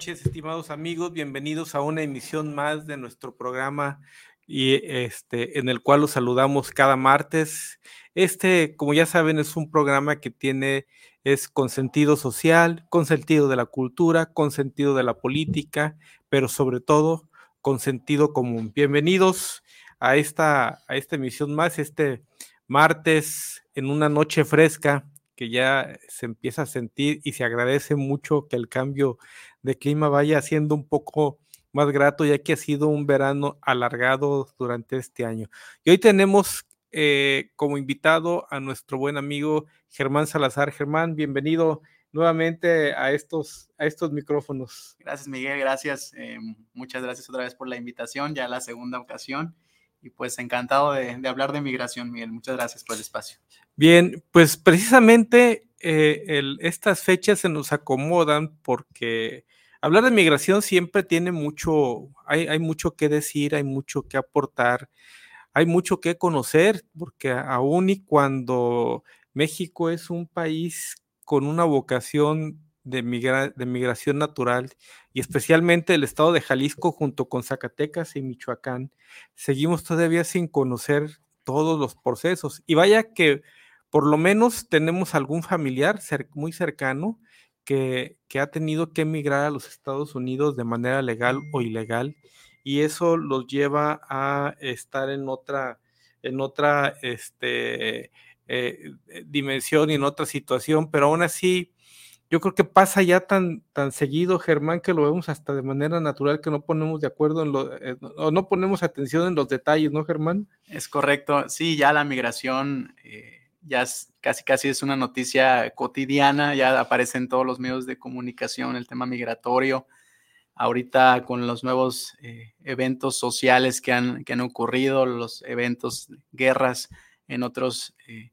noches, estimados amigos. Bienvenidos a una emisión más de nuestro programa y este en el cual los saludamos cada martes. Este, como ya saben, es un programa que tiene es con sentido social, con sentido de la cultura, con sentido de la política, pero sobre todo con sentido común. Bienvenidos a esta a esta emisión más este martes en una noche fresca que ya se empieza a sentir y se agradece mucho que el cambio de clima vaya siendo un poco más grato, ya que ha sido un verano alargado durante este año. Y hoy tenemos eh, como invitado a nuestro buen amigo Germán Salazar. Germán, bienvenido nuevamente a estos, a estos micrófonos. Gracias, Miguel, gracias. Eh, muchas gracias otra vez por la invitación, ya la segunda ocasión. Y pues encantado de, de hablar de migración, Miguel. Muchas gracias por el espacio. Bien, pues precisamente eh, estas fechas se nos acomodan porque hablar de migración siempre tiene mucho, hay, hay, mucho que decir, hay mucho que aportar, hay mucho que conocer, porque aún y cuando México es un país con una vocación de, de migración natural y especialmente el estado de Jalisco junto con Zacatecas y Michoacán, seguimos todavía sin conocer todos los procesos. Y vaya que por lo menos tenemos algún familiar muy cercano que, ha tenido que emigrar a los Estados Unidos de manera legal o ilegal y eso los lleva a estar en otra, en otra este, eh, dimensión y en otra situación, pero aún así yo creo que pasa ya tan, tan seguido, Germán, que lo vemos hasta de manera natural que no ponemos de acuerdo en lo, eh, o no ponemos atención en los detalles, ¿no, Germán? Es correcto, sí, ya la migración... Eh, ya casi casi es una noticia cotidiana, ya aparece en todos los medios de comunicación el tema migratorio. Ahorita con los nuevos eh, eventos sociales que han, que han ocurrido, los eventos, guerras en otros, eh,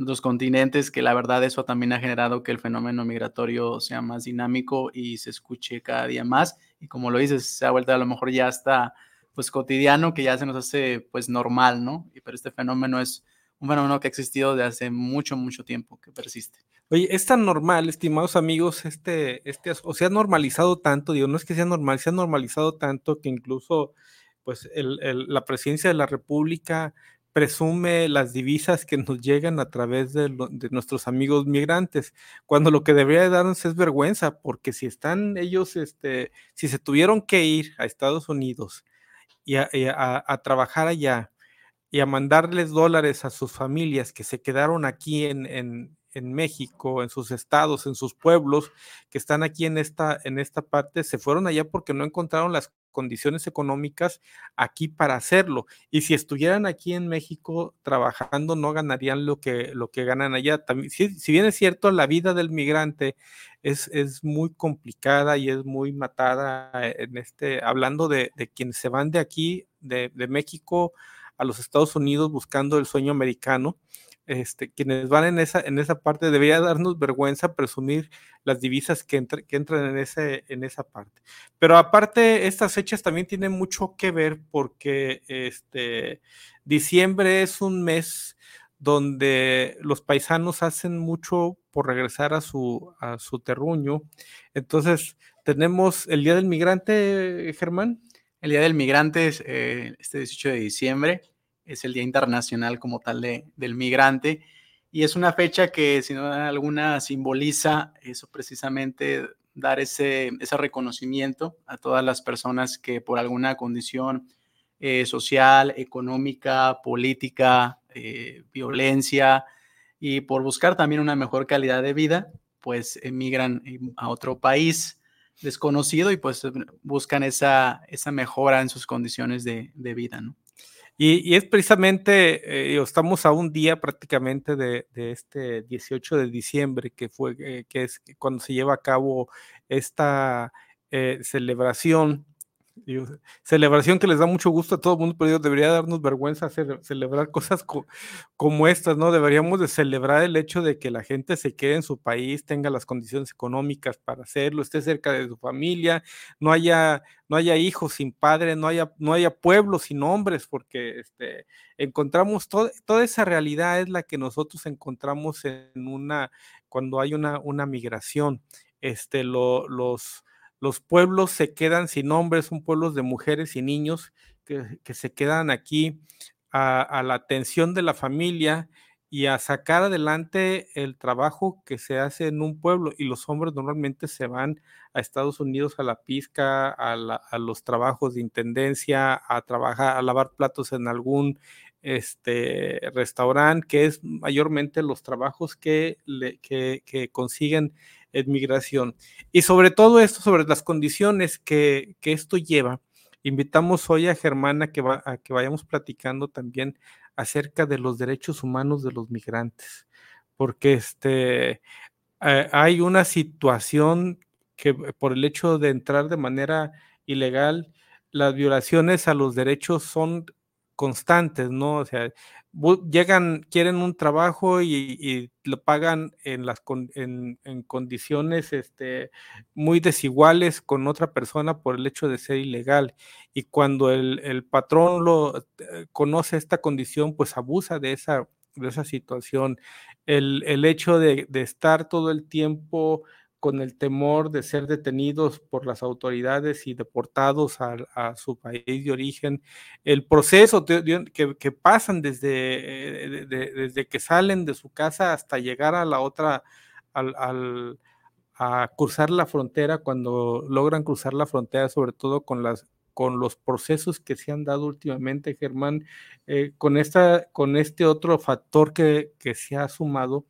otros continentes, que la verdad eso también ha generado que el fenómeno migratorio sea más dinámico y se escuche cada día más. Y como lo dices, se ha vuelto a lo mejor ya hasta pues cotidiano, que ya se nos hace pues normal, ¿no? Pero este fenómeno es un fenómeno que ha existido desde hace mucho, mucho tiempo, que persiste. Oye, es tan normal, estimados amigos, este, este, o se ha normalizado tanto, digo, no es que sea normal, se ha normalizado tanto que incluso, pues, la presidencia de la República presume las divisas que nos llegan a través de, nuestros amigos migrantes, cuando lo que debería darnos es vergüenza, porque si están ellos, este, si se tuvieron que ir a Estados Unidos y a trabajar allá, y a mandarles dólares a sus familias que se quedaron aquí en, en, México, en sus estados, en sus pueblos, que están aquí en esta, en esta parte, se fueron allá porque no encontraron las condiciones económicas aquí para hacerlo. Y si estuvieran aquí en México trabajando, no ganarían lo que, lo que ganan allá. También, si, si bien es cierto, la vida del migrante es, es, muy complicada y es muy matada en este, hablando de, de quienes se van de aquí, de, de México a los Estados Unidos buscando el sueño americano. Este, quienes van en esa, en esa parte, debería darnos vergüenza presumir las divisas que, que entran en, ese, en esa parte. Pero aparte, estas fechas también tienen mucho que ver porque este, diciembre es un mes donde los paisanos hacen mucho por regresar a su, a su terruño. Entonces, tenemos el Día del Migrante, Germán. El Día del Migrante es eh, este 18 de diciembre, es el Día Internacional como tal de, del Migrante y es una fecha que sin duda alguna simboliza eso precisamente, dar ese, ese reconocimiento a todas las personas que por alguna condición eh, social, económica, política, eh, violencia y por buscar también una mejor calidad de vida, pues emigran a otro país desconocido y pues buscan esa, esa mejora en sus condiciones de, vida, ¿no? Y, es precisamente, eh, estamos a un día prácticamente de, este 18 de diciembre, que fue, eh, que es cuando se lleva a cabo esta eh, celebración celebración que les da mucho gusto a todo el mundo, pero debería darnos vergüenza celebrar cosas como estas, ¿no? Deberíamos de celebrar el hecho de que la gente se quede en su país, tenga las condiciones económicas para hacerlo, esté cerca de su familia, no haya, no haya hijos sin padre, no haya, no haya pueblos sin hombres, porque este, encontramos toda esa realidad es la que nosotros encontramos en una, cuando hay una, una migración. Este, lo, los, los pueblos se quedan sin hombres, son pueblos de mujeres y niños que, se quedan aquí a, la atención de la familia y a sacar adelante el trabajo que se hace en un pueblo. Y los hombres normalmente se van a Estados Unidos a la pizca, a, los trabajos de intendencia, a trabajar, a lavar platos en algún este, restaurante, que es mayormente los trabajos que consiguen en migración. Y sobre todo esto, sobre las condiciones que, esto lleva, invitamos hoy a Germana que va, a que vayamos platicando también acerca de los derechos humanos de los migrantes, porque este, eh, hay una situación que por el hecho de entrar de manera ilegal, las violaciones a los derechos son constantes, ¿no? O sea, llegan, quieren un trabajo y, lo pagan en, las, en, condiciones este, muy desiguales con otra persona por el hecho de ser ilegal. Y cuando el, patrón lo eh, conoce esta condición, pues abusa de esa, de esa situación. El, hecho de, de estar todo el tiempo con el temor de ser detenidos por las autoridades y deportados a, su país de origen, el proceso que, pasan desde, eh, desde que salen de su casa hasta llegar a la otra, al, a cruzar la frontera, cuando logran cruzar la frontera, sobre todo con las con los procesos que se han dado últimamente, Germán, eh, con, esta, con este otro factor que, que se ha sumado,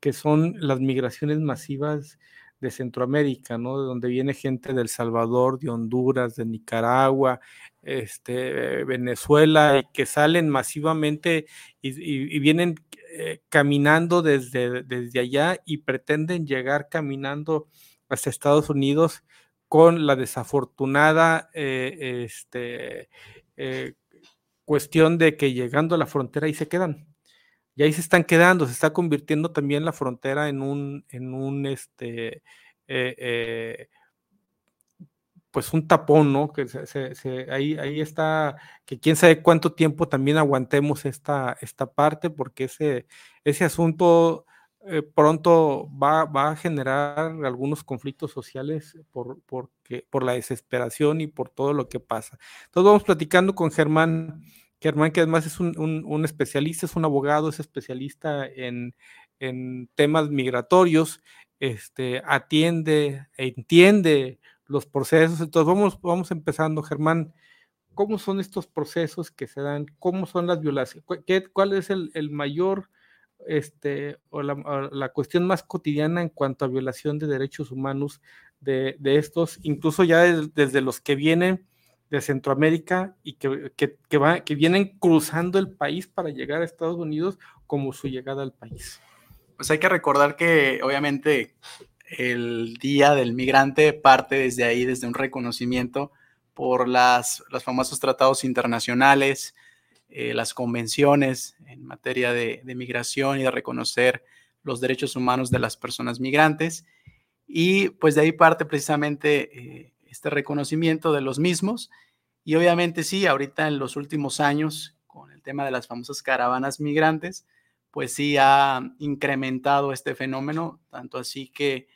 que son las migraciones masivas de Centroamérica, ¿no? De donde viene gente del Salvador, de Honduras, de Nicaragua, este, Venezuela, y que salen masivamente y, vienen eh, caminando desde, desde allá y pretenden llegar caminando hasta Estados Unidos con la desafortunada eh, este, eh, cuestión de que llegando a la frontera ahí se quedan y ahí se están quedando, se está convirtiendo también la frontera en un, en un, este, eh, eh, pues un tapón, ¿no? Que ahí, ahí está, que quién sabe cuánto tiempo también aguantemos esta, esta parte, porque ese, ese asunto eh, pronto va, va, a generar algunos conflictos sociales por, porque, por la desesperación y por todo lo que pasa. Entonces vamos platicando con Germán Germán, que además es un, especialista, es un abogado, es especialista en, temas migratorios, este, atiende e entiende los procesos. Entonces, vamos, vamos empezando, Germán. ¿Cómo son estos procesos que se dan? ¿Cómo son las violaciones? ¿Cuál es el, mayor, este, o la, cuestión más cotidiana en cuanto a violación de derechos humanos de, estos, incluso ya desde los que vienen de Centroamérica y que, que, que vienen cruzando el país para llegar a Estados Unidos como su llegada al país. Pues hay que recordar que obviamente el Día del Migrante parte desde ahí, desde un reconocimiento por las, los famosos tratados internacionales, eh, las convenciones en materia de, migración y de reconocer los derechos humanos de las personas migrantes. Y pues de ahí parte precisamente eh, este reconocimiento de los mismos. Y obviamente sí, ahorita en los últimos años, con el tema de las famosas caravanas migrantes, pues sí ha incrementado este fenómeno, tanto así que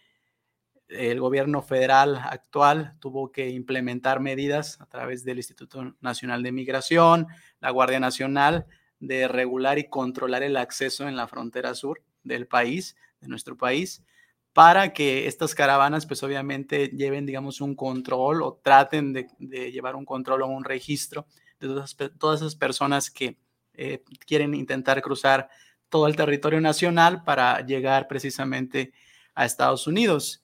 el gobierno federal actual tuvo que implementar medidas a través del Instituto Nacional de Migración, la Guardia Nacional, de regular y controlar el acceso en la frontera sur del país, de nuestro país, para que estas caravanas, pues obviamente lleven, digamos, un control o traten de, llevar un control o un registro de todas, esas personas que eh, quieren intentar cruzar todo el territorio nacional para llegar precisamente a Estados Unidos.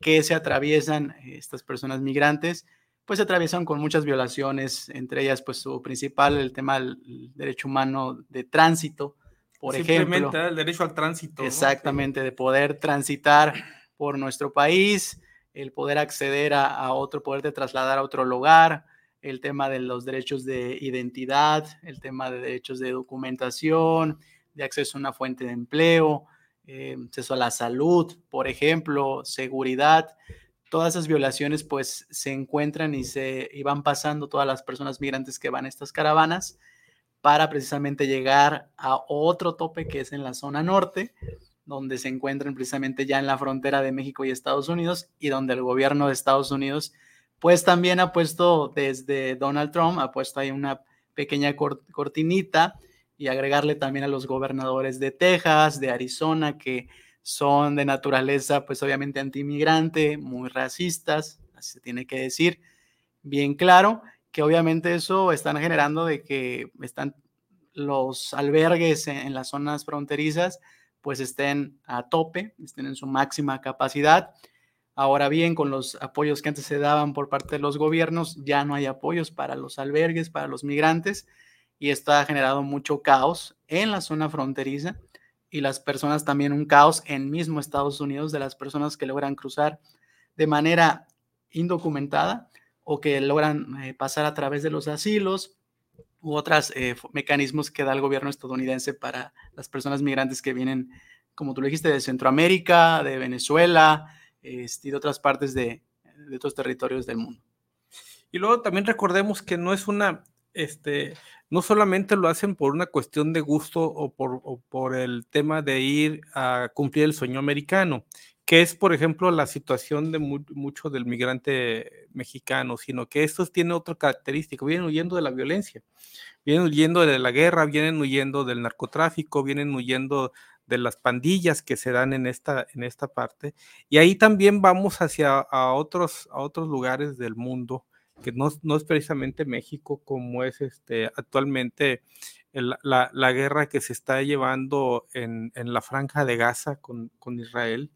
que se atraviesan estas personas migrantes, pues se atraviesan con muchas violaciones, entre ellas pues su principal, el tema del derecho humano de tránsito, por ejemplo. el derecho al tránsito. Exactamente, de poder transitar por nuestro país, el poder acceder a, otro, poder de trasladar a otro lugar, el tema de los derechos de identidad, el tema de derechos de documentación, de acceso a una fuente de empleo, eh, acceso a la salud, por ejemplo, seguridad. Todas esas violaciones pues se encuentran y, se, y van pasando todas las personas migrantes que van a estas caravanas para precisamente llegar a otro tope que es en la zona norte, donde se encuentran precisamente ya en la frontera de México y Estados Unidos y donde el gobierno de Estados Unidos pues también ha puesto desde Donald Trump, ha puesto ahí una pequeña cortinita y agregarle también a los gobernadores de Texas, de Arizona, que son de naturaleza pues obviamente antimigrante, muy racistas, así se tiene que decir, bien claro, que obviamente eso están generando de que están los albergues en, las zonas fronterizas pues estén a tope, estén en su máxima capacidad. Ahora bien, con los apoyos que antes se daban por parte de los gobiernos, ya no hay apoyos para los albergues, para los migrantes, y esto ha generado mucho caos en la zona fronteriza y las personas también un caos en mismo Estados Unidos de las personas que logran cruzar de manera indocumentada o que logran eh, pasar a través de los asilos u otros eh, mecanismos que da el gobierno estadounidense para las personas migrantes que vienen, como tú lo dijiste, de Centroamérica, de Venezuela este, y de otras partes de, de otros territorios del mundo. Y luego también recordemos que no es una, este, no solamente lo hacen por una cuestión de gusto o por, o por el tema de ir a cumplir el sueño americano, que es, por ejemplo, la situación de mucho del migrante mexicano, sino que estos tienen otra característica, vienen huyendo de la violencia, vienen huyendo de la guerra, vienen huyendo del narcotráfico, vienen huyendo de las pandillas que se dan en esta, en esta parte. Y ahí también vamos hacia a otros, a otros lugares del mundo, que no, no es precisamente México como es este, actualmente la, la, guerra que se está llevando en, en la franja de Gaza con, con Israel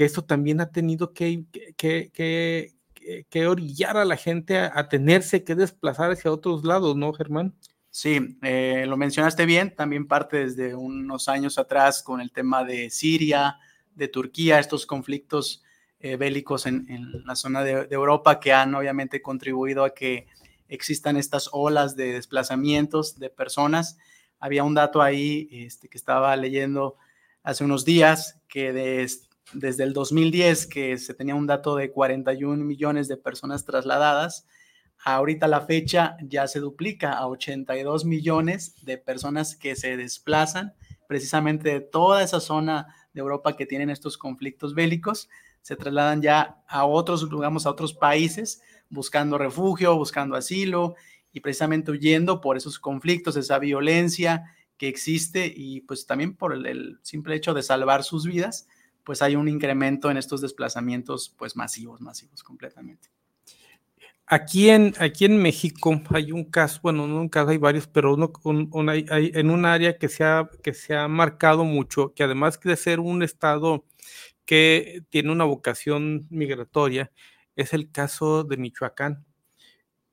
que esto también ha tenido que, que, orillar a la gente a, tenerse que desplazar hacia otros lados, ¿no, Germán? Sí, eh, lo mencionaste bien, también parte desde unos años atrás con el tema de Siria, de Turquía, estos conflictos eh, bélicos en, la zona de, de, Europa que han obviamente contribuido a que existan estas olas de desplazamientos de personas. Había un dato ahí este, que estaba leyendo hace unos días que de desde el 2010, que se tenía un dato de 41 millones de personas trasladadas, ahorita la fecha ya se duplica a 82 millones de personas que se desplazan precisamente de toda esa zona de Europa que tienen estos conflictos bélicos, se trasladan ya a otros, digamos, a otros países buscando refugio, buscando asilo y precisamente huyendo por esos conflictos, esa violencia que existe y pues también por el, el simple hecho de salvar sus vidas pues hay un incremento en estos desplazamientos pues masivos, masivos completamente. Aquí en, aquí en México hay un caso, bueno, no un caso, hay varios, pero uno, hay, en un área que se, ha, que se ha marcado mucho, que además de ser un estado que tiene una vocación migratoria, es el caso de Michoacán,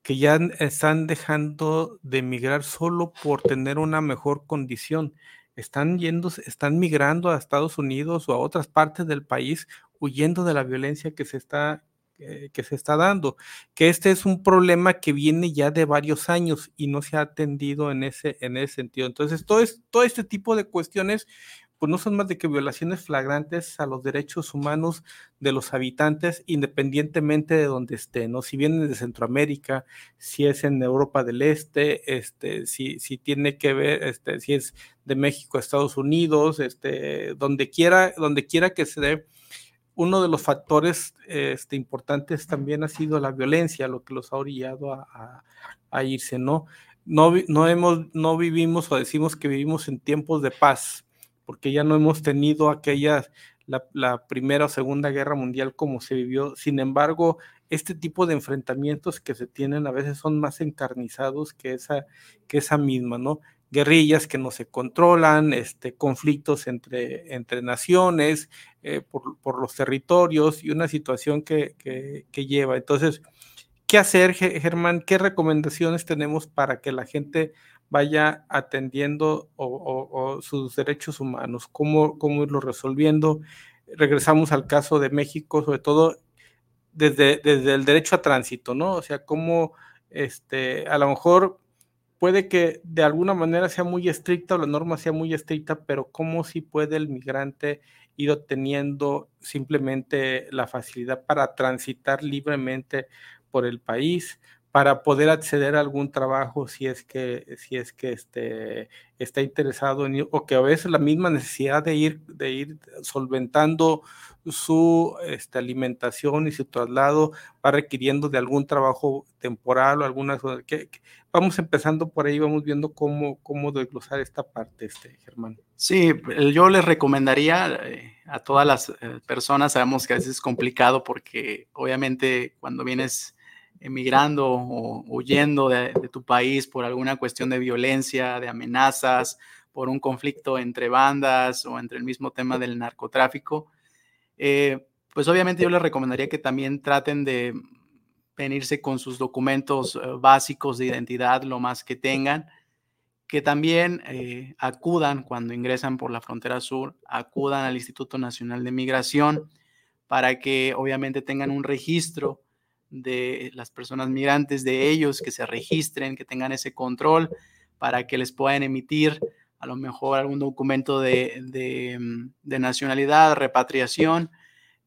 que ya están dejando de migrar solo por tener una mejor condición están yendo, están migrando a Estados Unidos o a otras partes del país huyendo de la violencia que se está eh, que se está dando, que este es un problema que viene ya de varios años y no se ha atendido en ese, en ese sentido. Entonces, todo, es, todo este tipo de cuestiones pues no son más de que violaciones flagrantes a los derechos humanos de los habitantes, independientemente de donde estén, ¿no? Si vienen de Centroamérica, si es en Europa del Este, este, si, si tiene que ver, este, si es de México a Estados Unidos, este, donde quiera, donde quiera que se dé, uno de los factores este, importantes también ha sido la violencia, lo que los ha orillado a, a, irse, ¿no? No, no, hemos, no vivimos o decimos que vivimos en tiempos de paz, porque ya no hemos tenido aquella, la, primera o segunda guerra mundial como se vivió. Sin embargo, este tipo de enfrentamientos que se tienen a veces son más encarnizados que esa, que esa misma, ¿no? guerrillas que no se controlan, este, conflictos entre, entre naciones, eh, por, los territorios y una situación que, que, lleva. Entonces, ¿qué hacer, Germán? ¿Qué recomendaciones tenemos para que la gente vaya atendiendo o, sus derechos humanos? ¿Cómo, ¿Cómo irlo resolviendo? Regresamos al caso de México, sobre todo desde, desde el derecho a tránsito, ¿no? O sea, cómo este, a lo mejor puede que de alguna manera sea muy estricta o la norma sea muy estricta, pero cómo si puede el migrante ir obteniendo simplemente la facilidad para transitar libremente por el país, para poder acceder a algún trabajo si es que, si es que este, está interesado en o que a veces la misma necesidad de ir, de ir solventando su este, alimentación y su traslado va requiriendo de algún trabajo temporal o alguna que, vamos empezando por ahí, vamos viendo cómo, cómo desglosar esta parte, este, Germán. Sí, yo les recomendaría eh, a todas las eh, personas, sabemos que a veces es complicado porque obviamente cuando vienes emigrando o huyendo de, tu país por alguna cuestión de violencia, de amenazas, por un conflicto entre bandas o entre el mismo tema del narcotráfico, eh, pues obviamente yo les recomendaría que también traten de venirse con sus documentos eh, básicos de identidad lo más que tengan, que también eh, acudan cuando ingresan por la frontera sur, acudan al Instituto Nacional de Migración para que obviamente tengan un registro de las personas migrantes, de ellos, que se registren, que tengan ese control para que les puedan emitir a lo mejor algún documento de, mm, nacionalidad, repatriación,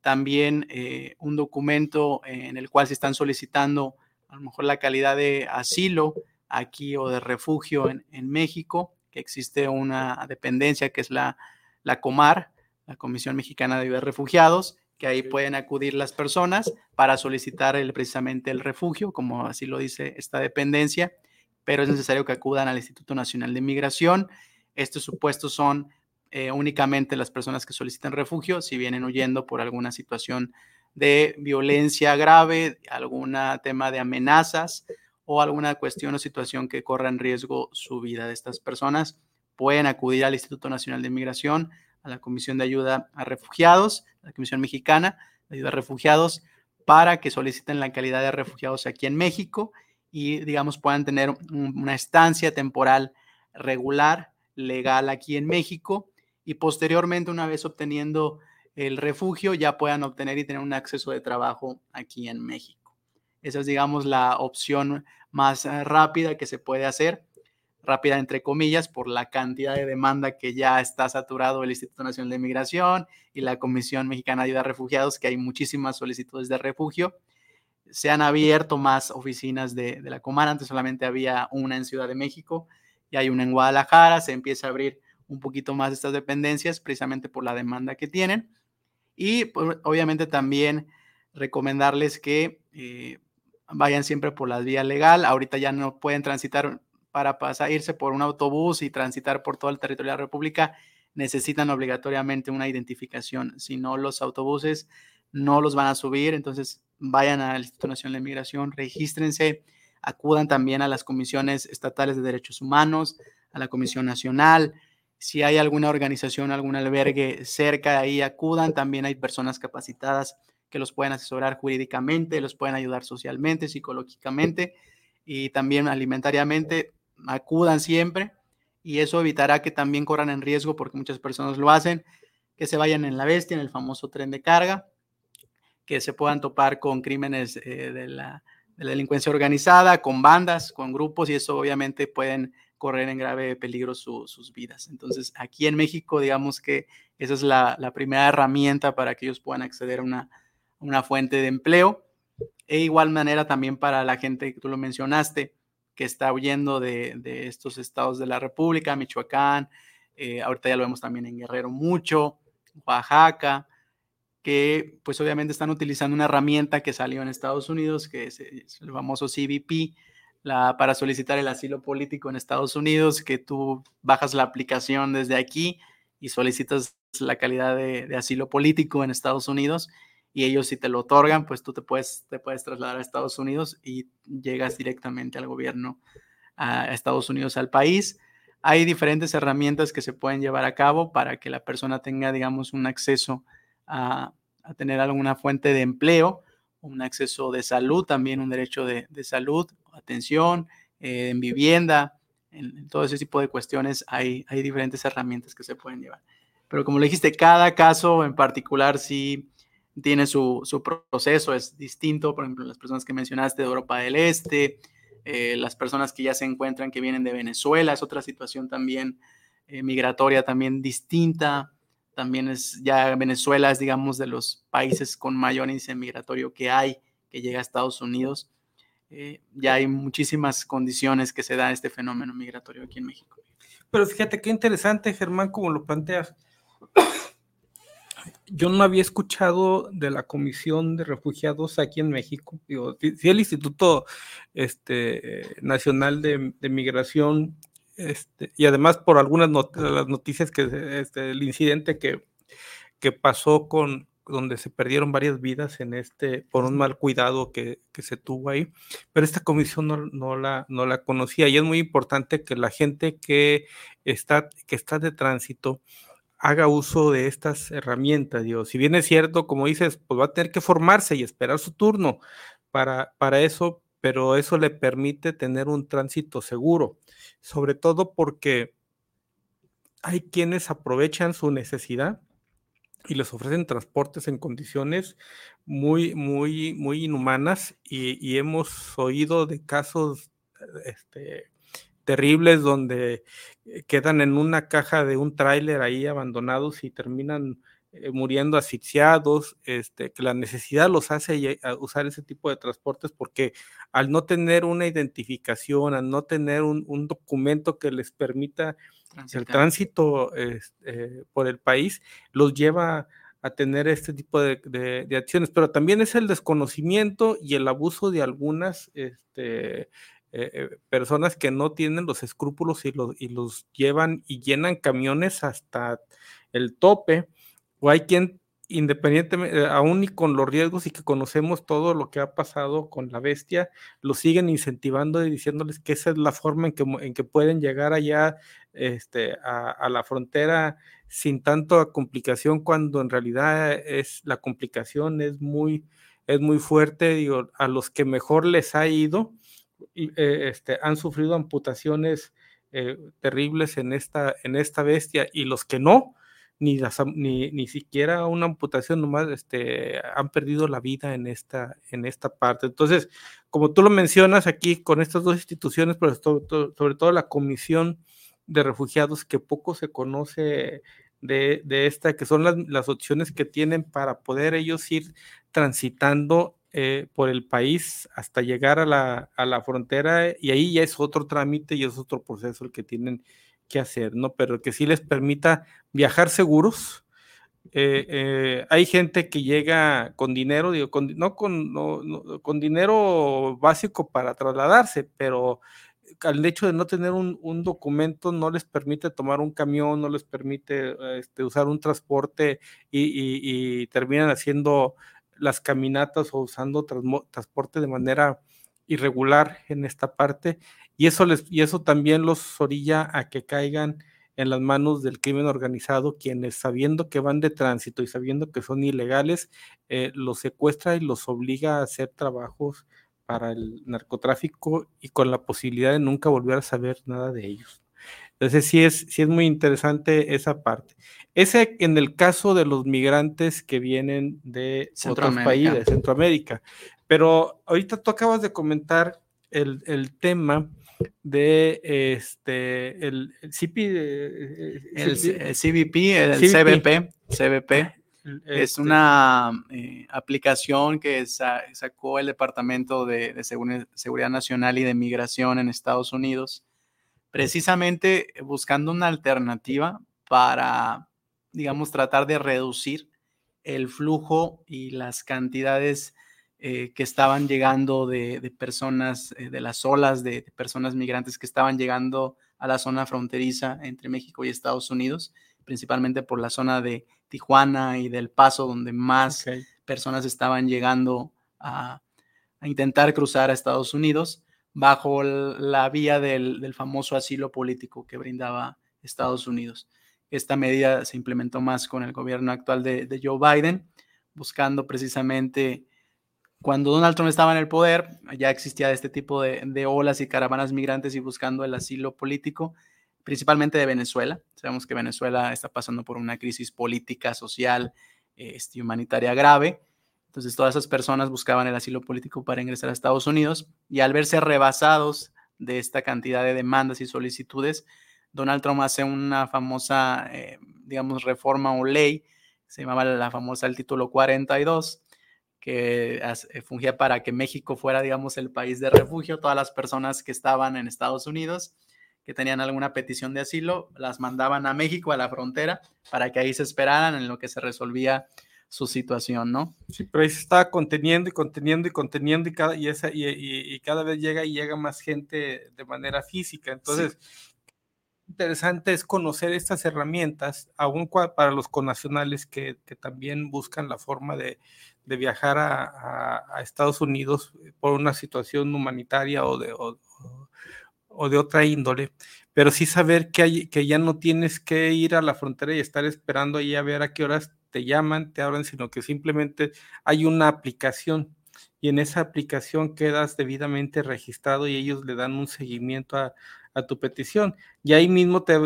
también eh, un documento en el cual se están solicitando a lo mejor la calidad de asilo aquí o de refugio en, México, que existe una dependencia que es la, la Comar, la Comisión Mexicana de Refugiados, que ahí pueden acudir las personas para solicitar el, precisamente el refugio, como así lo dice esta dependencia, pero es necesario que acudan al Instituto Nacional de Migración. Estos supuestos son eh, únicamente las personas que solicitan refugio si vienen huyendo por alguna situación de violencia grave, algún tema de amenazas o alguna cuestión o situación que corra en riesgo su vida de estas personas, pueden acudir al Instituto Nacional de Migración a la Comisión de Ayuda a Refugiados, la Comisión Mexicana de Ayuda a Refugiados, para que soliciten la calidad de refugiados aquí en México y, digamos, puedan tener una estancia temporal regular, legal aquí en México y posteriormente, una vez obteniendo el refugio, ya puedan obtener y tener un acceso de trabajo aquí en México. Esa es, digamos, la opción más eh, rápida que se puede hacer rápida, entre comillas, por la cantidad de demanda que ya está saturado el Instituto Nacional de Migración y la Comisión Mexicana de Ayuda a Refugiados, que hay muchísimas solicitudes de refugio. Se han abierto más oficinas de, la Comar, antes solamente había una en Ciudad de México y hay una en Guadalajara, se empieza a abrir un poquito más estas dependencias precisamente por la demanda que tienen. Y pues, obviamente también recomendarles que eh, vayan siempre por la vía legal. Ahorita ya no pueden transitar para pasar, irse por un autobús y transitar por todo el territorio de la República, necesitan obligatoriamente una identificación. Si no, los autobuses no los van a subir. Entonces, vayan al Instituto Nacional de Migración, regístrense, acudan también a las comisiones estatales de derechos humanos, a la Comisión Nacional. Si hay alguna organización, algún albergue cerca de ahí, acudan. También hay personas capacitadas que los pueden asesorar jurídicamente, los pueden ayudar socialmente, psicológicamente y también alimentariamente acudan siempre y eso evitará que también corran en riesgo, porque muchas personas lo hacen, que se vayan en la bestia, en el famoso tren de carga, que se puedan topar con crímenes eh, de, la, delincuencia organizada, con bandas, con grupos, y eso obviamente pueden correr en grave peligro sus vidas. Entonces, aquí en México, digamos que esa es la, primera herramienta para que ellos puedan acceder a una, una fuente de empleo. E igual manera también para la gente que tú lo mencionaste, que está huyendo de, estos estados de la República, Michoacán, eh, ahorita ya lo vemos también en Guerrero mucho, Oaxaca, que pues obviamente están utilizando una herramienta que salió en Estados Unidos, que es, el famoso CBP, la, para solicitar el asilo político en Estados Unidos, que tú bajas la aplicación desde aquí y solicitas la calidad de, de asilo político en Estados Unidos y ellos si te lo otorgan, pues tú te puedes, te puedes trasladar a Estados Unidos y llegas directamente al gobierno, a Estados Unidos, al país. hay diferentes herramientas que se pueden llevar a cabo para que la persona tenga, digamos, un acceso a, tener alguna fuente de empleo, un acceso de salud, también un derecho de, salud, atención, eh, en vivienda, en, todo ese tipo de cuestiones hay, hay diferentes herramientas que se pueden llevar. Pero como le dijiste, cada caso en particular sí tiene su, su proceso, es distinto. Por ejemplo, las personas que mencionaste de Europa del Este, eh, las personas que ya se encuentran que vienen de Venezuela, es otra situación también eh, migratoria, también distinta. También es, ya Venezuela es, digamos, de los países con mayor índice migratorio que hay, que llega a Estados Unidos. Eh, ya hay muchísimas condiciones que se da este fenómeno migratorio aquí en México. Pero fíjate qué interesante, Germán, como lo planteas. Yo no había escuchado de la Comisión de Refugiados aquí en México. Digo, sí, el Instituto este, Nacional de, Migración, este, y además por algunas las noticias que este, el incidente que, que pasó con, donde se perdieron varias vidas en este, por un mal cuidado que, se tuvo ahí, pero esta comisión no, la, no la conocía y es muy importante que la gente que está, que está de tránsito haga uso de estas herramientas. Digo, si bien es cierto, como dices, pues va a tener que formarse y esperar su turno para, para eso, pero eso le permite tener un tránsito seguro, sobre todo porque hay quienes aprovechan su necesidad y les ofrecen transportes en condiciones muy, muy, muy inhumanas y, hemos oído de casos este, terribles donde eh, quedan en una caja de un tráiler ahí abandonados y terminan eh, muriendo asfixiados, este, que la necesidad los hace usar ese tipo de transportes porque al no tener una identificación, al no tener un, un documento que les permita el tránsito este, por el país los lleva a tener este tipo de, acciones, pero también es el desconocimiento y el abuso de algunas este, eh, eh, personas que no tienen los escrúpulos y los, y los llevan y llenan camiones hasta el tope, o hay quien independientemente, eh, aún y con los riesgos y que conocemos todo lo que ha pasado con la bestia, lo siguen incentivando y diciéndoles que esa es la forma en que, en que pueden llegar allá este, a, la frontera sin tanto complicación, cuando en realidad es la complicación es muy, es muy fuerte. Digo, a los que mejor les ha ido, eh, este, han sufrido amputaciones eh, terribles en esta, en esta bestia, y los que no, ni, ni, ni, siquiera una amputación, nomás este, han perdido la vida en esta, en esta parte. Entonces, como tú lo mencionas aquí con estas dos instituciones, pero sobre todo, la Comisión de Refugiados, que poco se conoce de, esta, que son las, las, opciones que tienen para poder ellos ir transitando eh, por el país hasta llegar a la, a la frontera, y ahí ya es otro trámite y es otro proceso el que tienen que hacer, ¿no? Pero que sí les permita viajar seguros. Eh, eh, hay gente que llega con dinero, digo, con, no, con, con dinero básico para trasladarse, pero al hecho de no tener un, documento no les permite tomar un camión, no les permite este, usar un transporte y, terminan haciendo las caminatas o usando transporte de manera irregular en esta parte y eso, les, y eso también los orilla a que caigan en las manos del crimen organizado, quienes sabiendo que van de tránsito y sabiendo que son ilegales, eh, los secuestra y los obliga a hacer trabajos para el narcotráfico y con la posibilidad de nunca volver a saber nada de ellos. Entonces sí es, sí es muy interesante esa parte. Ese en el caso de los migrantes que vienen de otros países, de Centroamérica. Pero ahorita tú acabas de comentar el, el tema de este el, CP, el, CBP, el CBP, CBP. Es este una eh, aplicación que sacó el Departamento de, Seguridad Nacional y de Migración en Estados Unidos, precisamente buscando una alternativa para, digamos, tratar de reducir el flujo y las cantidades eh, que estaban llegando de, personas, eh, de las olas de, personas migrantes que estaban llegando a la zona fronteriza entre México y Estados Unidos, principalmente por la zona de Tijuana y del Paso, donde más personas estaban llegando a, intentar cruzar a Estados Unidos, bajo la vía del, famoso asilo político que brindaba Estados Unidos. Esta medida se implementó más con el gobierno actual de, Joe Biden, buscando precisamente, cuando Donald Trump estaba en el poder, ya existía este tipo de, olas y caravanas migrantes y buscando el asilo político, principalmente de Venezuela. Sabemos que Venezuela está pasando por una crisis política, social y humanitaria grave entonces todas esas personas buscaban el asilo político para ingresar a Estados Unidos y al verse rebasados de esta cantidad de demandas y solicitudes, Donald Trump hace una famosa, eh, digamos, reforma o ley, se llamaba la famosa el título 42, que eh, fungía para que México fuera, digamos, el país de refugio. Todas las personas que estaban en Estados Unidos, que tenían alguna petición de asilo, las mandaban a México, a la frontera, para que ahí se esperaran en lo que se resolvía su situación, ¿no? Sí, pero ahí se está conteniendo y conteniendo y conteniendo y cada, y esa, y, cada vez llega y llega más gente de manera física. Entonces, interesante es conocer estas herramientas, aún para los connacionales que, también buscan la forma de, viajar a, Estados Unidos por una situación humanitaria o de, otra índole, pero sí saber que ya no tienes que ir a la frontera y estar esperando ahí a ver a qué horas te llaman, te hablan, sino que simplemente hay una aplicación. Y en esa aplicación quedas debidamente registrado y ellos le dan un seguimiento a, tu petición. Y ahí mismo te,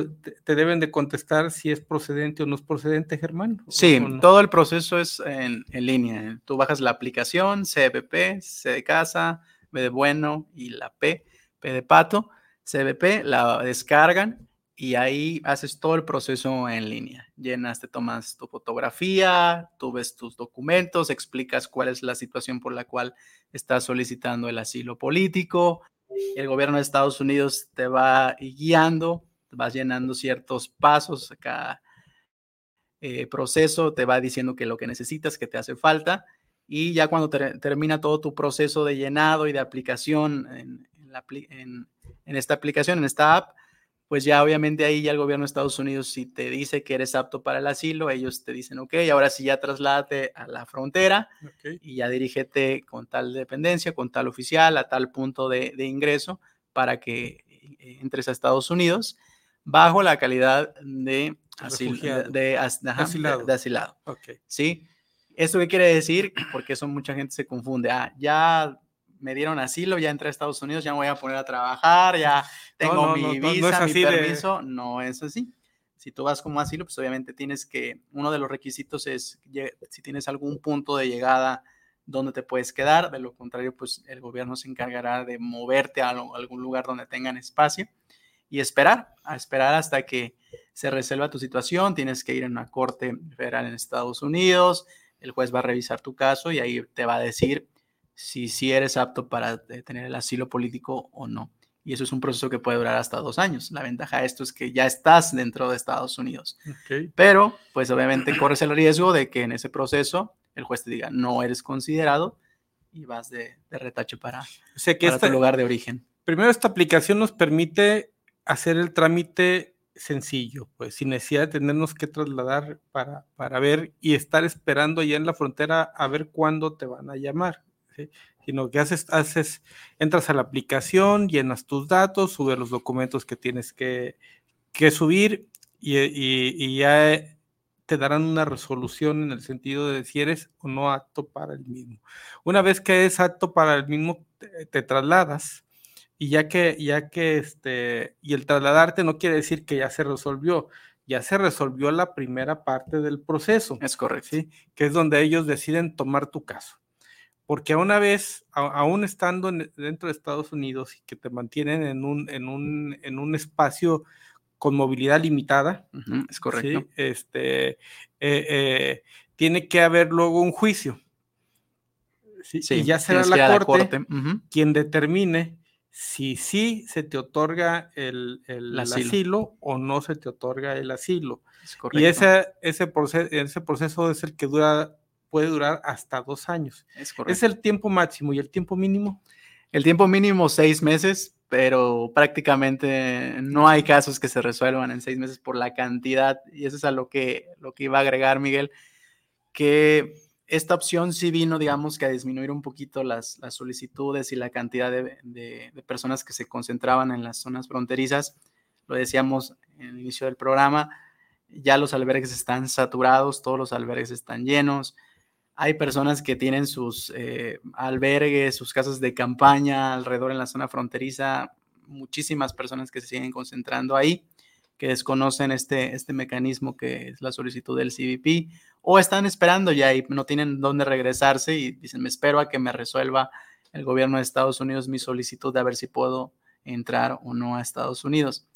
deben de contestar si es procedente o no es procedente, Germán. Sí, todo el proceso es en, en, línea. Tú bajas la aplicación, CBP, C de casa, B de bueno y la P, P de pato, CBP, la descargan y ahí haces todo el proceso en línea. Llenas, te tomas tu fotografía, tú ves tus documentos, explicas cuál es la situación por la cual estás solicitando el asilo político. El gobierno de Estados Unidos te va guiando, te vas llenando ciertos pasos cada eh, proceso, te va diciendo que lo que necesitas, que te hace falta. Y ya cuando termina todo tu proceso de llenado y de aplicación en, en esta aplicación, en esta app, pues ya obviamente ahí ya el gobierno de Estados Unidos, si te dice que eres apto para el asilo, ellos te dicen, ok, ahora sí ya trasládate a la frontera y ya dirígete con tal dependencia, con tal oficial, a tal punto de, ingreso para que eh, entres a Estados Unidos bajo la calidad de, de, asilado. De, asilado. ¿Sí? ¿Esto qué quiere decir? Porque eso mucha gente se confunde. Ah, ya me dieron asilo, ya entré a Estados Unidos, ya me voy a poner a trabajar, ya tengo mi visa, mi permiso. No es así. Si tú vas como asilo, pues obviamente tienes que, uno de los requisitos es si tienes algún punto de llegada donde te puedes quedar, de lo contrario, pues el gobierno se encargará de moverte a, algún lugar donde tengan espacio y esperar, a esperar hasta que se resuelva tu situación, tienes que ir a una corte federal en Estados Unidos, el juez va a revisar tu caso y ahí te va a decir si, si eres apto para eh, tener el asilo político o no. Y eso es un proceso que puede durar hasta dos años. La ventaja de esto es que ya estás dentro de Estados Unidos. Pero, pues obviamente corres el riesgo de que en ese proceso el juez te diga, no eres considerado y vas de, retache para, o sea que este lugar de origen. Primero, esta aplicación nos permite hacer el trámite sencillo, pues sin necesidad de tenernos que trasladar para, para ver y estar esperando allá en la frontera a ver cuándo te van a llamar sino que haces, haces, entras a la aplicación, llenas tus datos, subes los documentos que tienes que, subir y, ya te darán una resolución en el sentido de si eres o no apto para el mismo. Una vez que es apto para el mismo, te, trasladas y ya que, ya que este, y el trasladarte no quiere decir que ya se resolvió, ya se resolvió la primera parte del proceso. Es correcto. ¿sí? Que es donde ellos deciden tomar tu caso porque una vez, aún estando dentro de Estados Unidos y que te mantienen en un, en un, en un espacio con movilidad limitada, es correcto. Este, eh, eh, tiene que haber luego un juicio. ¿sí? y ya será la corte, quien determine si sí se te otorga el, el, asilo. o no se te otorga el asilo. y ese, ese, proceso, ese proceso es el que dura puede durar hasta dos años. Es, es el tiempo máximo y el tiempo mínimo. El tiempo mínimo seis meses, pero prácticamente no hay casos que se resuelvan en seis meses por la cantidad, y eso es a lo que, lo que iba a agregar Miguel, que esta opción sí vino, digamos, que a disminuir un poquito las, solicitudes y la cantidad de, personas que se concentraban en las zonas fronterizas. Lo decíamos en el inicio del programa, ya los albergues están saturados, todos los albergues están llenos. Hay personas que tienen sus eh, albergues, sus casas de campaña alrededor en la zona fronteriza, muchísimas personas que se siguen concentrando ahí que desconocen este, este mecanismo que es la solicitud del CBP o están esperando ya y no tienen dónde regresarse y dicen, me espero a que me resuelva el gobierno de Estados Unidos mi solicitud de ver si puedo entrar o no a Estados Unidos.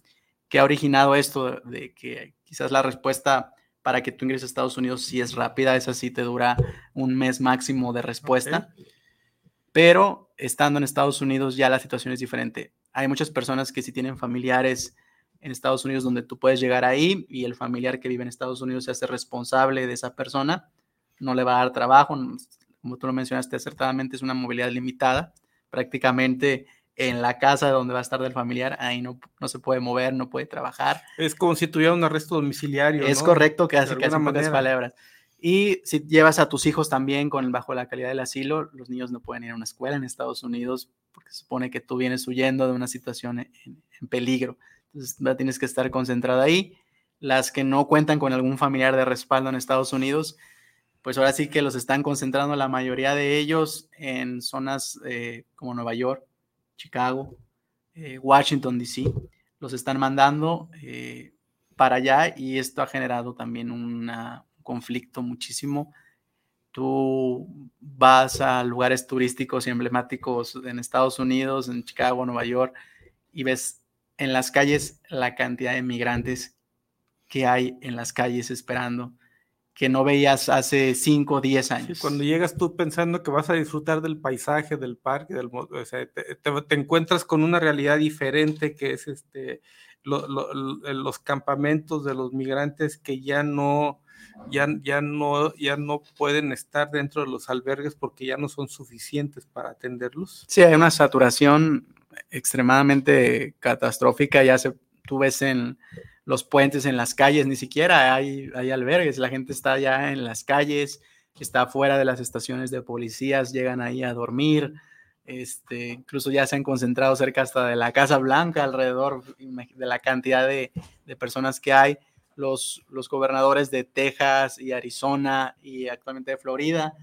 ¿Qué ha originado esto de que quizás la respuesta para que tú ingreses a Estados Unidos sí es rápida, esa sí te dura un mes máximo de respuesta, pero estando en Estados Unidos ya la situación es diferente. Hay muchas personas que si tienen familiares en Estados Unidos donde tú puedes llegar ahí y el familiar que vive en Estados Unidos se hace responsable de esa persona, no le va a dar trabajo, como tú lo mencionaste acertadamente, es una movilidad limitada, prácticamente en la casa donde va a estar del familiar, ahí no, no se puede mover, no puede trabajar. Es como si tuviera un arresto domiciliario. Es correcto, que hace, que hace pocas palabras. Y si llevas a tus hijos también con bajo la calidad del asilo, los niños no pueden ir a una escuela en Estados Unidos porque se supone que tú vienes huyendo de una situación en peligro. Entonces, tienes que estar concentrada ahí. Las que no cuentan con algún familiar de respaldo en Estados Unidos, pues ahora sí que los están concentrando la mayoría de ellos en zonas eh, como Nueva York, Chicago, eh, Washington, D.C. Los están mandando eh, para allá y esto ha generado también un conflicto muchísimo. Tú vas a lugares turísticos y emblemáticos en Estados Unidos, en Chicago, Nueva York, y ves en las calles la cantidad de migrantes que hay en las calles esperando, que no veías hace 5 o 10 años. cuando llegas tú pensando que vas a disfrutar del paisaje, del parque, del, te, encuentras con una realidad diferente que es este, los campamentos de los migrantes que ya no, ya, ya, no, ya no pueden estar dentro de los albergues porque ya no son suficientes para atenderlos. Sí, hay una saturación extremadamente catastrófica. Ya se, tú ves en los puentes, en las calles, ni siquiera hay, hay albergues. La gente está ya en las calles, está fuera de las estaciones de policías, llegan ahí a dormir. Este, incluso ya se han concentrado cerca hasta de la Casa Blanca, alrededor de la cantidad de, de personas que hay. Los, los, gobernadores de Texas y Arizona y actualmente de Florida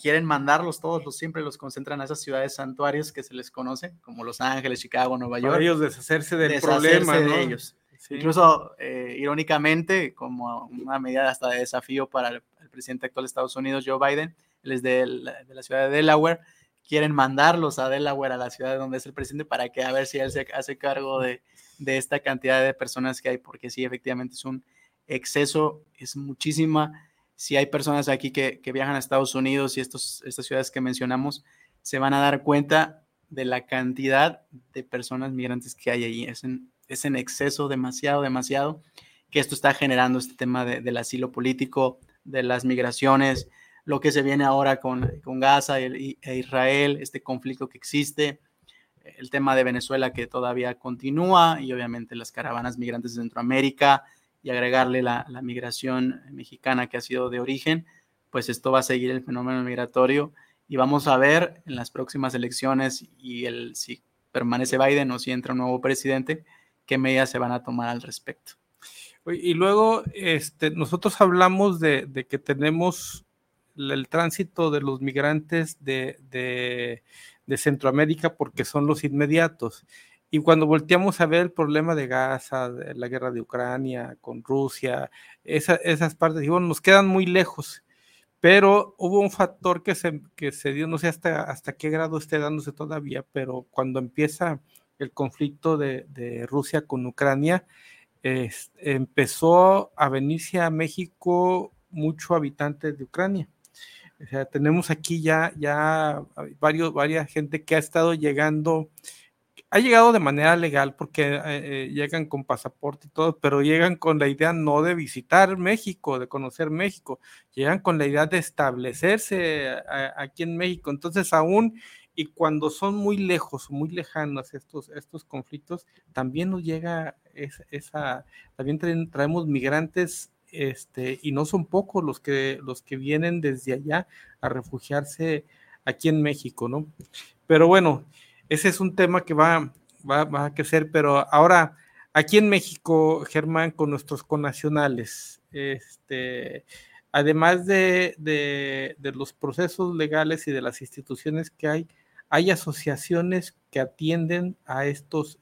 quieren mandarlos todos, los, siempre los concentran a esas ciudades santuarios que se les conoce, como Los Ángeles, Chicago, Nueva York. Para ellos deshacerse del problema, de ellos. Incluso, eh, irónicamente, como una medida hasta de desafío para el, presidente actual de Estados Unidos, Joe Biden, él de la, ciudad de Delaware, quieren mandarlos a Delaware, a la ciudad donde es el presidente, para que a ver si él se hace cargo de, de esta cantidad de personas que hay, porque sí, efectivamente es un exceso, es muchísima si hay personas aquí que, viajan a Estados Unidos y estos, estas ciudades que mencionamos, se van a dar cuenta de la cantidad de personas migrantes que hay allí. Es en, es en exceso, demasiado, demasiado, que esto está generando este tema del asilo político, de las migraciones, lo que se viene ahora con, con Gaza e, Israel, este conflicto que existe, el tema de Venezuela que todavía continúa y obviamente las caravanas migrantes de Centroamérica, y agregarle la, migración mexicana que ha sido de origen, pues esto va a seguir el fenómeno migratorio y vamos a ver en las próximas elecciones y el, si permanece Biden o si entra un nuevo presidente, qué medidas se van a tomar al respecto. Y luego este, nosotros hablamos de, que tenemos el tránsito de los migrantes de, de Centroamérica porque son los inmediatos. Y cuando volteamos a ver el problema de Gaza, la guerra de Ucrania con Rusia, esas partes, digo, nos quedan muy lejos. Pero hubo un factor que se, que se dio, no sé hasta, hasta qué grado esté dándose todavía, pero cuando empieza el conflicto de, Rusia con Ucrania, empezó a venirse a México mucho habitantes de Ucrania. O sea, tenemos aquí ya, ya varios, varias gente que ha estado llegando ha llegado de manera legal porque eh, eh, llegan con pasaporte y todo, pero llegan con la idea no de visitar México, de conocer México, llegan con la idea de establecerse aquí en México. Entonces, aún y cuando son muy lejos, muy lejanos estos, estos conflictos, también nos llega esa, también traemos migrantes este, y no son pocos los que, los que vienen desde allá a refugiarse aquí en México, ¿no? Pero bueno, ese es un tema que va, va, a crecer, pero ahora aquí en México, Germán, con nuestros connacionales, este, además de, de, los procesos legales y de las instituciones que hay, hay asociaciones que atienden a estos,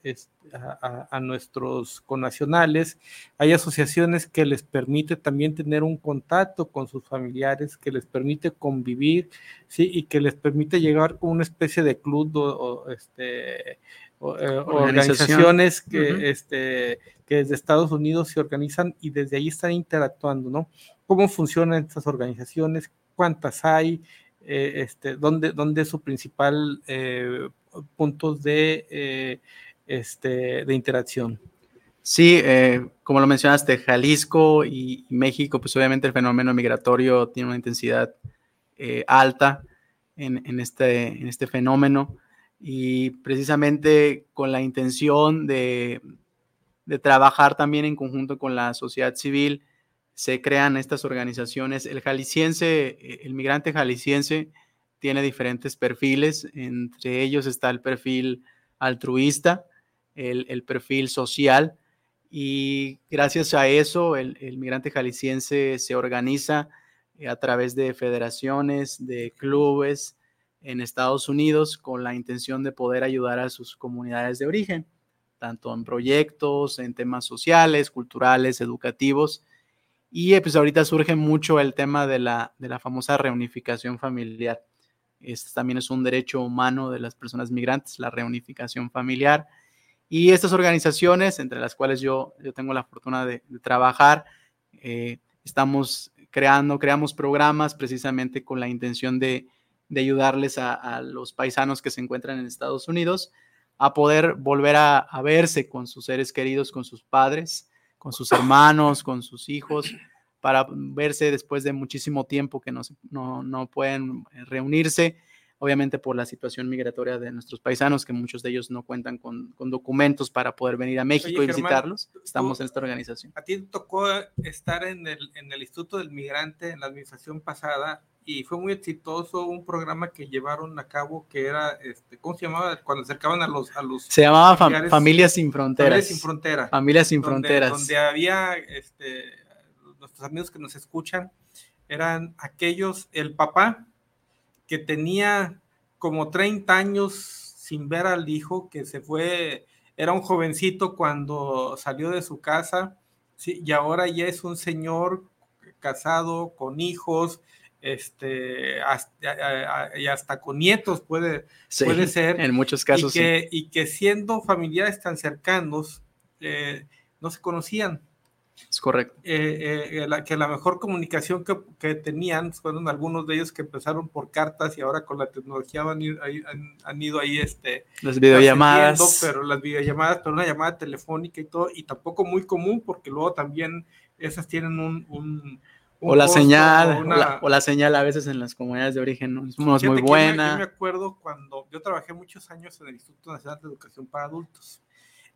a, nuestros connacionales, hay asociaciones que les permite también tener un contacto con sus familiares, que les permite convivir, sí, y que les permite llegar con una especie de club o, este, eh, organizaciones que, este, que desde Estados Unidos se organizan y desde ahí están interactuando, ¿no? ¿Cómo funcionan estas organizaciones? ¿Cuántas hay? Eh, este, ¿dónde, ¿dónde, es su principal eh, puntos de, eh, este, de interacción? Sí, eh, como lo mencionaste, Jalisco y, México, pues obviamente el fenómeno migratorio tiene una intensidad alta en, en, este, en este fenómeno y precisamente con la intención de, de trabajar también en conjunto con la sociedad civil, se crean estas organizaciones. El jalisciense, eh, el migrante jalisciense tiene diferentes perfiles, entre ellos está el perfil altruista, el, perfil social, y gracias a eso el, migrante jalisciense se organiza eh, a través de federaciones, de clubes en Estados Unidos con la intención de poder ayudar a sus comunidades de origen, tanto en proyectos, en temas sociales, culturales, educativos, y pues ahorita surge mucho el tema de la, de la famosa reunificación familiar. Este también es un derecho humano de las personas migrantes, la reunificación familiar. Y estas organizaciones, entre las cuales yo, yo tengo la fortuna de, trabajar, eh, estamos creando, creamos programas precisamente con la intención de, de ayudarles a, a, los paisanos que se encuentran en Estados Unidos a poder volver a, a verse con sus seres queridos, con sus padres, con sus hermanos, con sus hijos, para verse después de muchísimo tiempo que no, no, no pueden eh, reunirse, obviamente por la situación migratoria de nuestros paisanos, que muchos de ellos no cuentan con, con documentos para poder venir a México y visitarlos. Estamos en esta organización. A ti tocó estar en el, en el Instituto del Migrante en la administración pasada y fue muy exitoso un programa que llevaron a cabo que era, este, ¿cómo se llamaba? Cuando acercaban a los... A los se llamaba Familias Sin Fronteras. Familias Sin Fronteras. Familias Sin Fronteras. Donde había, este, nuestros amigos que nos escuchan, eran aquellos, el papá que tenía como 30 años sin ver al hijo, que se fue, era un jovencito cuando salió de su casa, ¿sí? y ahora ya es un señor casado, con hijos, este, hasta, y hasta con nietos puede, puede ser. En muchos casos. Y que, y que siendo familiares tan cercanos, eh, no se conocían. Es correcto. Eh, eh, la, que la mejor comunicación que, que, tenían fueron algunos de ellos que empezaron por cartas y ahora con la tecnología han, han, han ido ahí este, las videollamadas. Pero las videollamadas, pero una llamada telefónica y todo, y tampoco muy común porque luego también esas tienen un o la señal, o, la, señal a veces en las comunidades de origen no, es muy buena. Yo me, acuerdo cuando yo trabajé muchos años en el Instituto Nacional de Educación para Adultos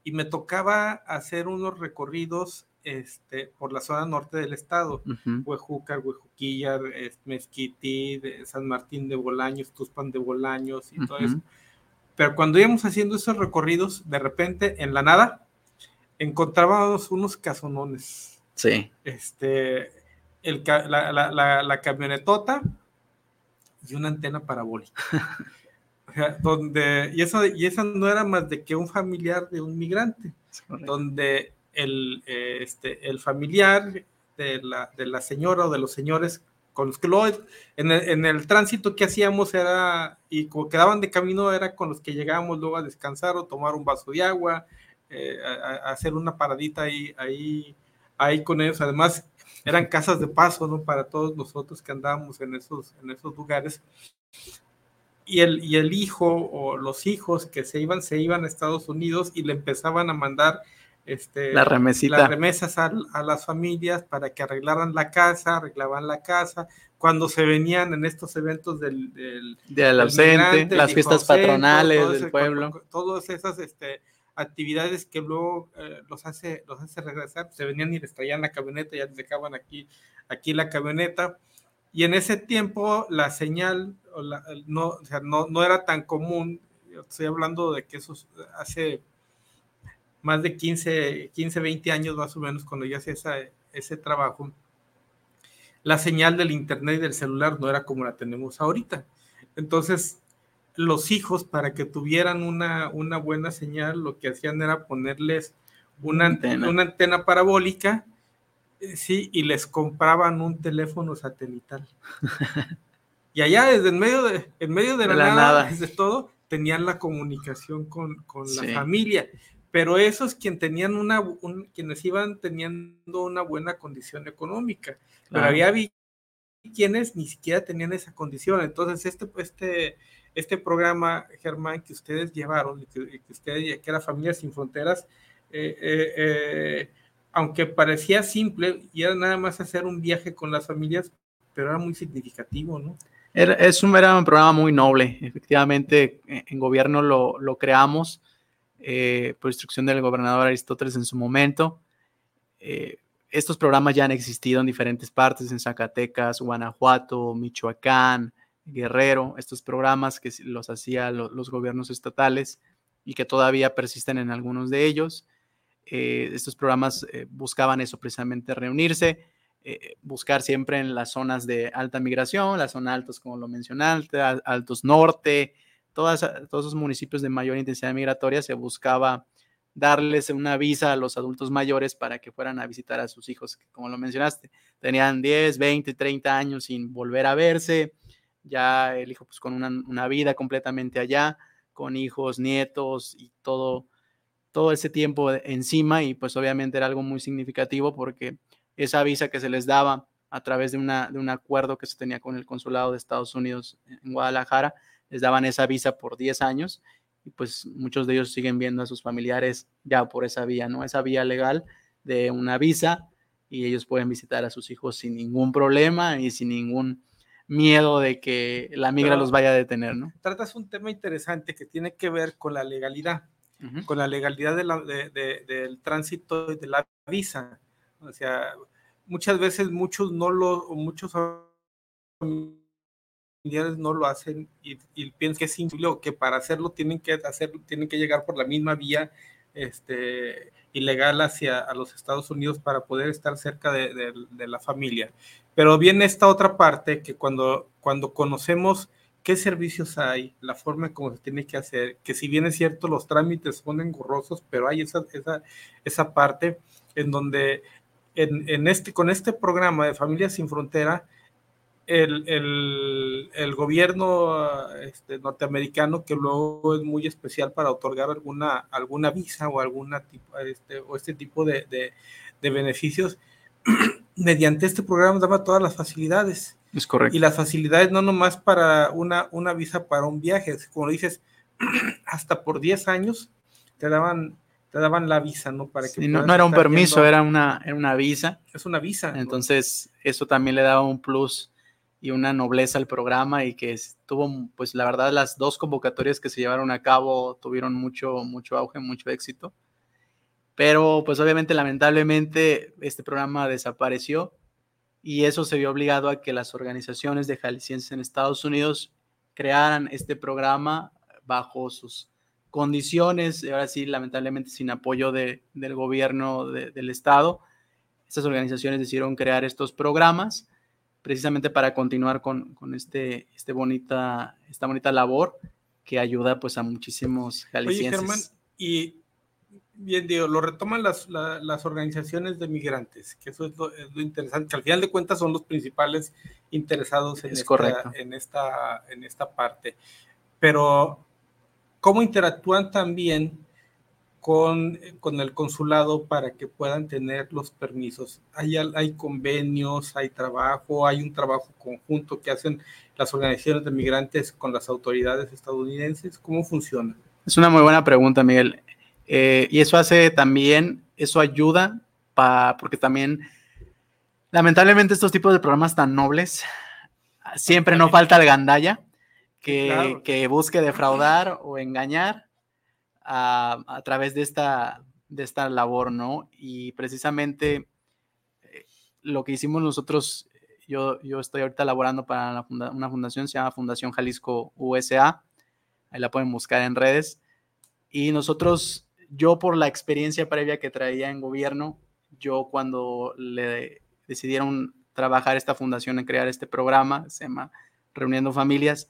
y me tocaba hacer unos recorridos este, por la zona norte del estado, uh Huejúcar, Huejuquilla, Mezquití, San Martín de Bolaños, Tuspan de Bolaños y todo eso. Pero cuando íbamos haciendo esos recorridos, de repente, en la nada, encontrábamos unos casonones. Sí. Este, la, camionetota y una antena parabólica. donde, y eso, y esa no era más de que un familiar de un migrante, donde el, eh, este, el familiar de la, de la señora o de los señores con los que luego en el, en el, tránsito que hacíamos era, y como quedaban de camino, era con los que llegábamos luego a descansar o tomar un vaso de agua, eh, a, hacer una paradita ahí, ahí, ahí con ellos. Además, eran casas de paso, ¿no? Para todos nosotros que andábamos en esos, en esos lugares. Y el, y el hijo o los hijos que se iban, se iban a Estados Unidos y le empezaban a mandar este, la remesita. las remesas a, las familias para que arreglaran la casa, arreglaban la casa. Cuando se venían en estos eventos del, del, del ausente, las fiestas patronales del pueblo. Todas esas, este, actividades que luego eh, los, hace, los hace regresar, se venían y les traían la camioneta, ya les dejaban aquí, aquí la camioneta, y en ese tiempo la señal no, o sea, no, no era tan común, estoy hablando de que eso hace más de 15, 15, 20 años más o menos cuando yo hacía ese trabajo, la señal del internet y del celular no era como la tenemos ahorita. Entonces, los hijos, para que tuvieran una, una buena señal, lo que hacían era ponerles una antena, una antena parabólica, eh, sí, y les compraban un teléfono satelital. y allá desde en medio de, en medio de la, nada, desde todo, tenían la comunicación con, con la familia. Pero esos quien tenían una, quienes iban teniendo una buena condición económica, pero había quienes ni siquiera tenían esa condición. Entonces, este, este, este programa, Germán, que ustedes llevaron, que, que ustedes, que era Familias Sin Fronteras, eh, eh, eh, aunque parecía simple y era nada más hacer un viaje con las familias, pero era muy significativo, ¿no? Era, es un, programa muy noble. Efectivamente, en gobierno lo, lo creamos por instrucción del gobernador Aristóteles en su momento. Estos programas ya han existido en diferentes partes, en Zacatecas, Guanajuato, Michoacán, Guerrero, estos programas que los hacían los gobiernos estatales y que todavía persisten en algunos de ellos. Eh, estos programas buscaban eso precisamente, reunirse, buscar siempre en las zonas de alta migración, las zonas altas como lo mencionaste, altos norte, todos esos municipios de mayor intensidad migratoria se buscaba darles una visa a los adultos mayores para que fueran a visitar a sus hijos, que como lo mencionaste, tenían 10, 20, 30 años sin volver a verse, ya el hijo pues con una, una vida completamente allá, con hijos, nietos y todo, todo ese tiempo encima y pues obviamente era algo muy significativo porque esa visa que se les daba a través de, una, de un acuerdo que se tenía con el consulado de Estados Unidos en Guadalajara, les daban esa visa por 10 años y pues muchos de ellos siguen viendo a sus familiares ya por esa vía, ¿no? Esa vía legal de una visa y ellos pueden visitar a sus hijos sin ningún problema y sin ningún miedo de que la migra los vaya a detener, ¿no? Tratas un tema interesante que tiene que ver con la legalidad, con la legalidad del tránsito y de la visa. O sea, muchas veces muchos no lo, muchos no lo hacen y, piensan que es simple que para hacerlo tienen que hacer, tienen que llegar por la misma vía este, ilegal hacia a los Estados Unidos para poder estar cerca de, la familia. Pero viene esta otra parte que cuando, cuando conocemos qué servicios hay, la forma en cómo se tiene que hacer, que si bien es cierto los trámites son engorrosos, pero hay esa, esa, esa parte en donde en, en este, con este programa de Familias Sin Frontera, el, el, gobierno este, norteamericano, que luego es muy especial para otorgar alguna, alguna visa o, alguna tipo, este, o este tipo de, de, beneficios, mediante este programa daba todas las facilidades. Es correcto. Y las facilidades no nomás para una, una visa para un viaje, como dices, hasta por 10 años te daban te daban la visa, ¿no? Para que no, no, era un permiso, era una, era una visa. Es una visa. Entonces, eso también le daba un plus y una nobleza al programa y que tuvo, pues la verdad, las dos convocatorias que se llevaron a cabo tuvieron mucho, mucho auge, mucho éxito. Pero pues obviamente, lamentablemente, este programa desapareció y eso se vio obligado a que las organizaciones de jaliscienses en Estados Unidos crearan este programa bajo sus condiciones, ahora sí, lamentablemente sin apoyo de, del gobierno del estado. Estas organizaciones decidieron crear estos programas precisamente para continuar con, con este, este bonita, esta bonita labor que ayuda pues a muchísimos jaliscienses. Oye, Germán, y bien digo, lo retoman las, las organizaciones de migrantes, que eso es lo, interesante, que al final de cuentas son los principales interesados en, esta, en, esta, en esta parte. Pero, ¿cómo interactúan también con, con, el consulado para que puedan tener los permisos. Hay, hay convenios, hay trabajo, hay un trabajo conjunto que hacen las organizaciones de migrantes con las autoridades estadounidenses. ¿Cómo funciona? Es una muy buena pregunta, Miguel. Eh, y eso hace también, eso ayuda para, porque también, lamentablemente, estos tipos de programas tan nobles, siempre no falta el gandalla que, que busque defraudar o engañar a, través de esta, de esta labor, ¿no? Y precisamente eh, lo que hicimos nosotros, yo, yo estoy ahorita laborando para una fundación, se llama Fundación Jalisco USA, ahí la pueden buscar en redes, y nosotros, yo por la experiencia previa que traía en gobierno, yo cuando le decidieron trabajar esta fundación en crear este programa, se llama Reuniendo Familias,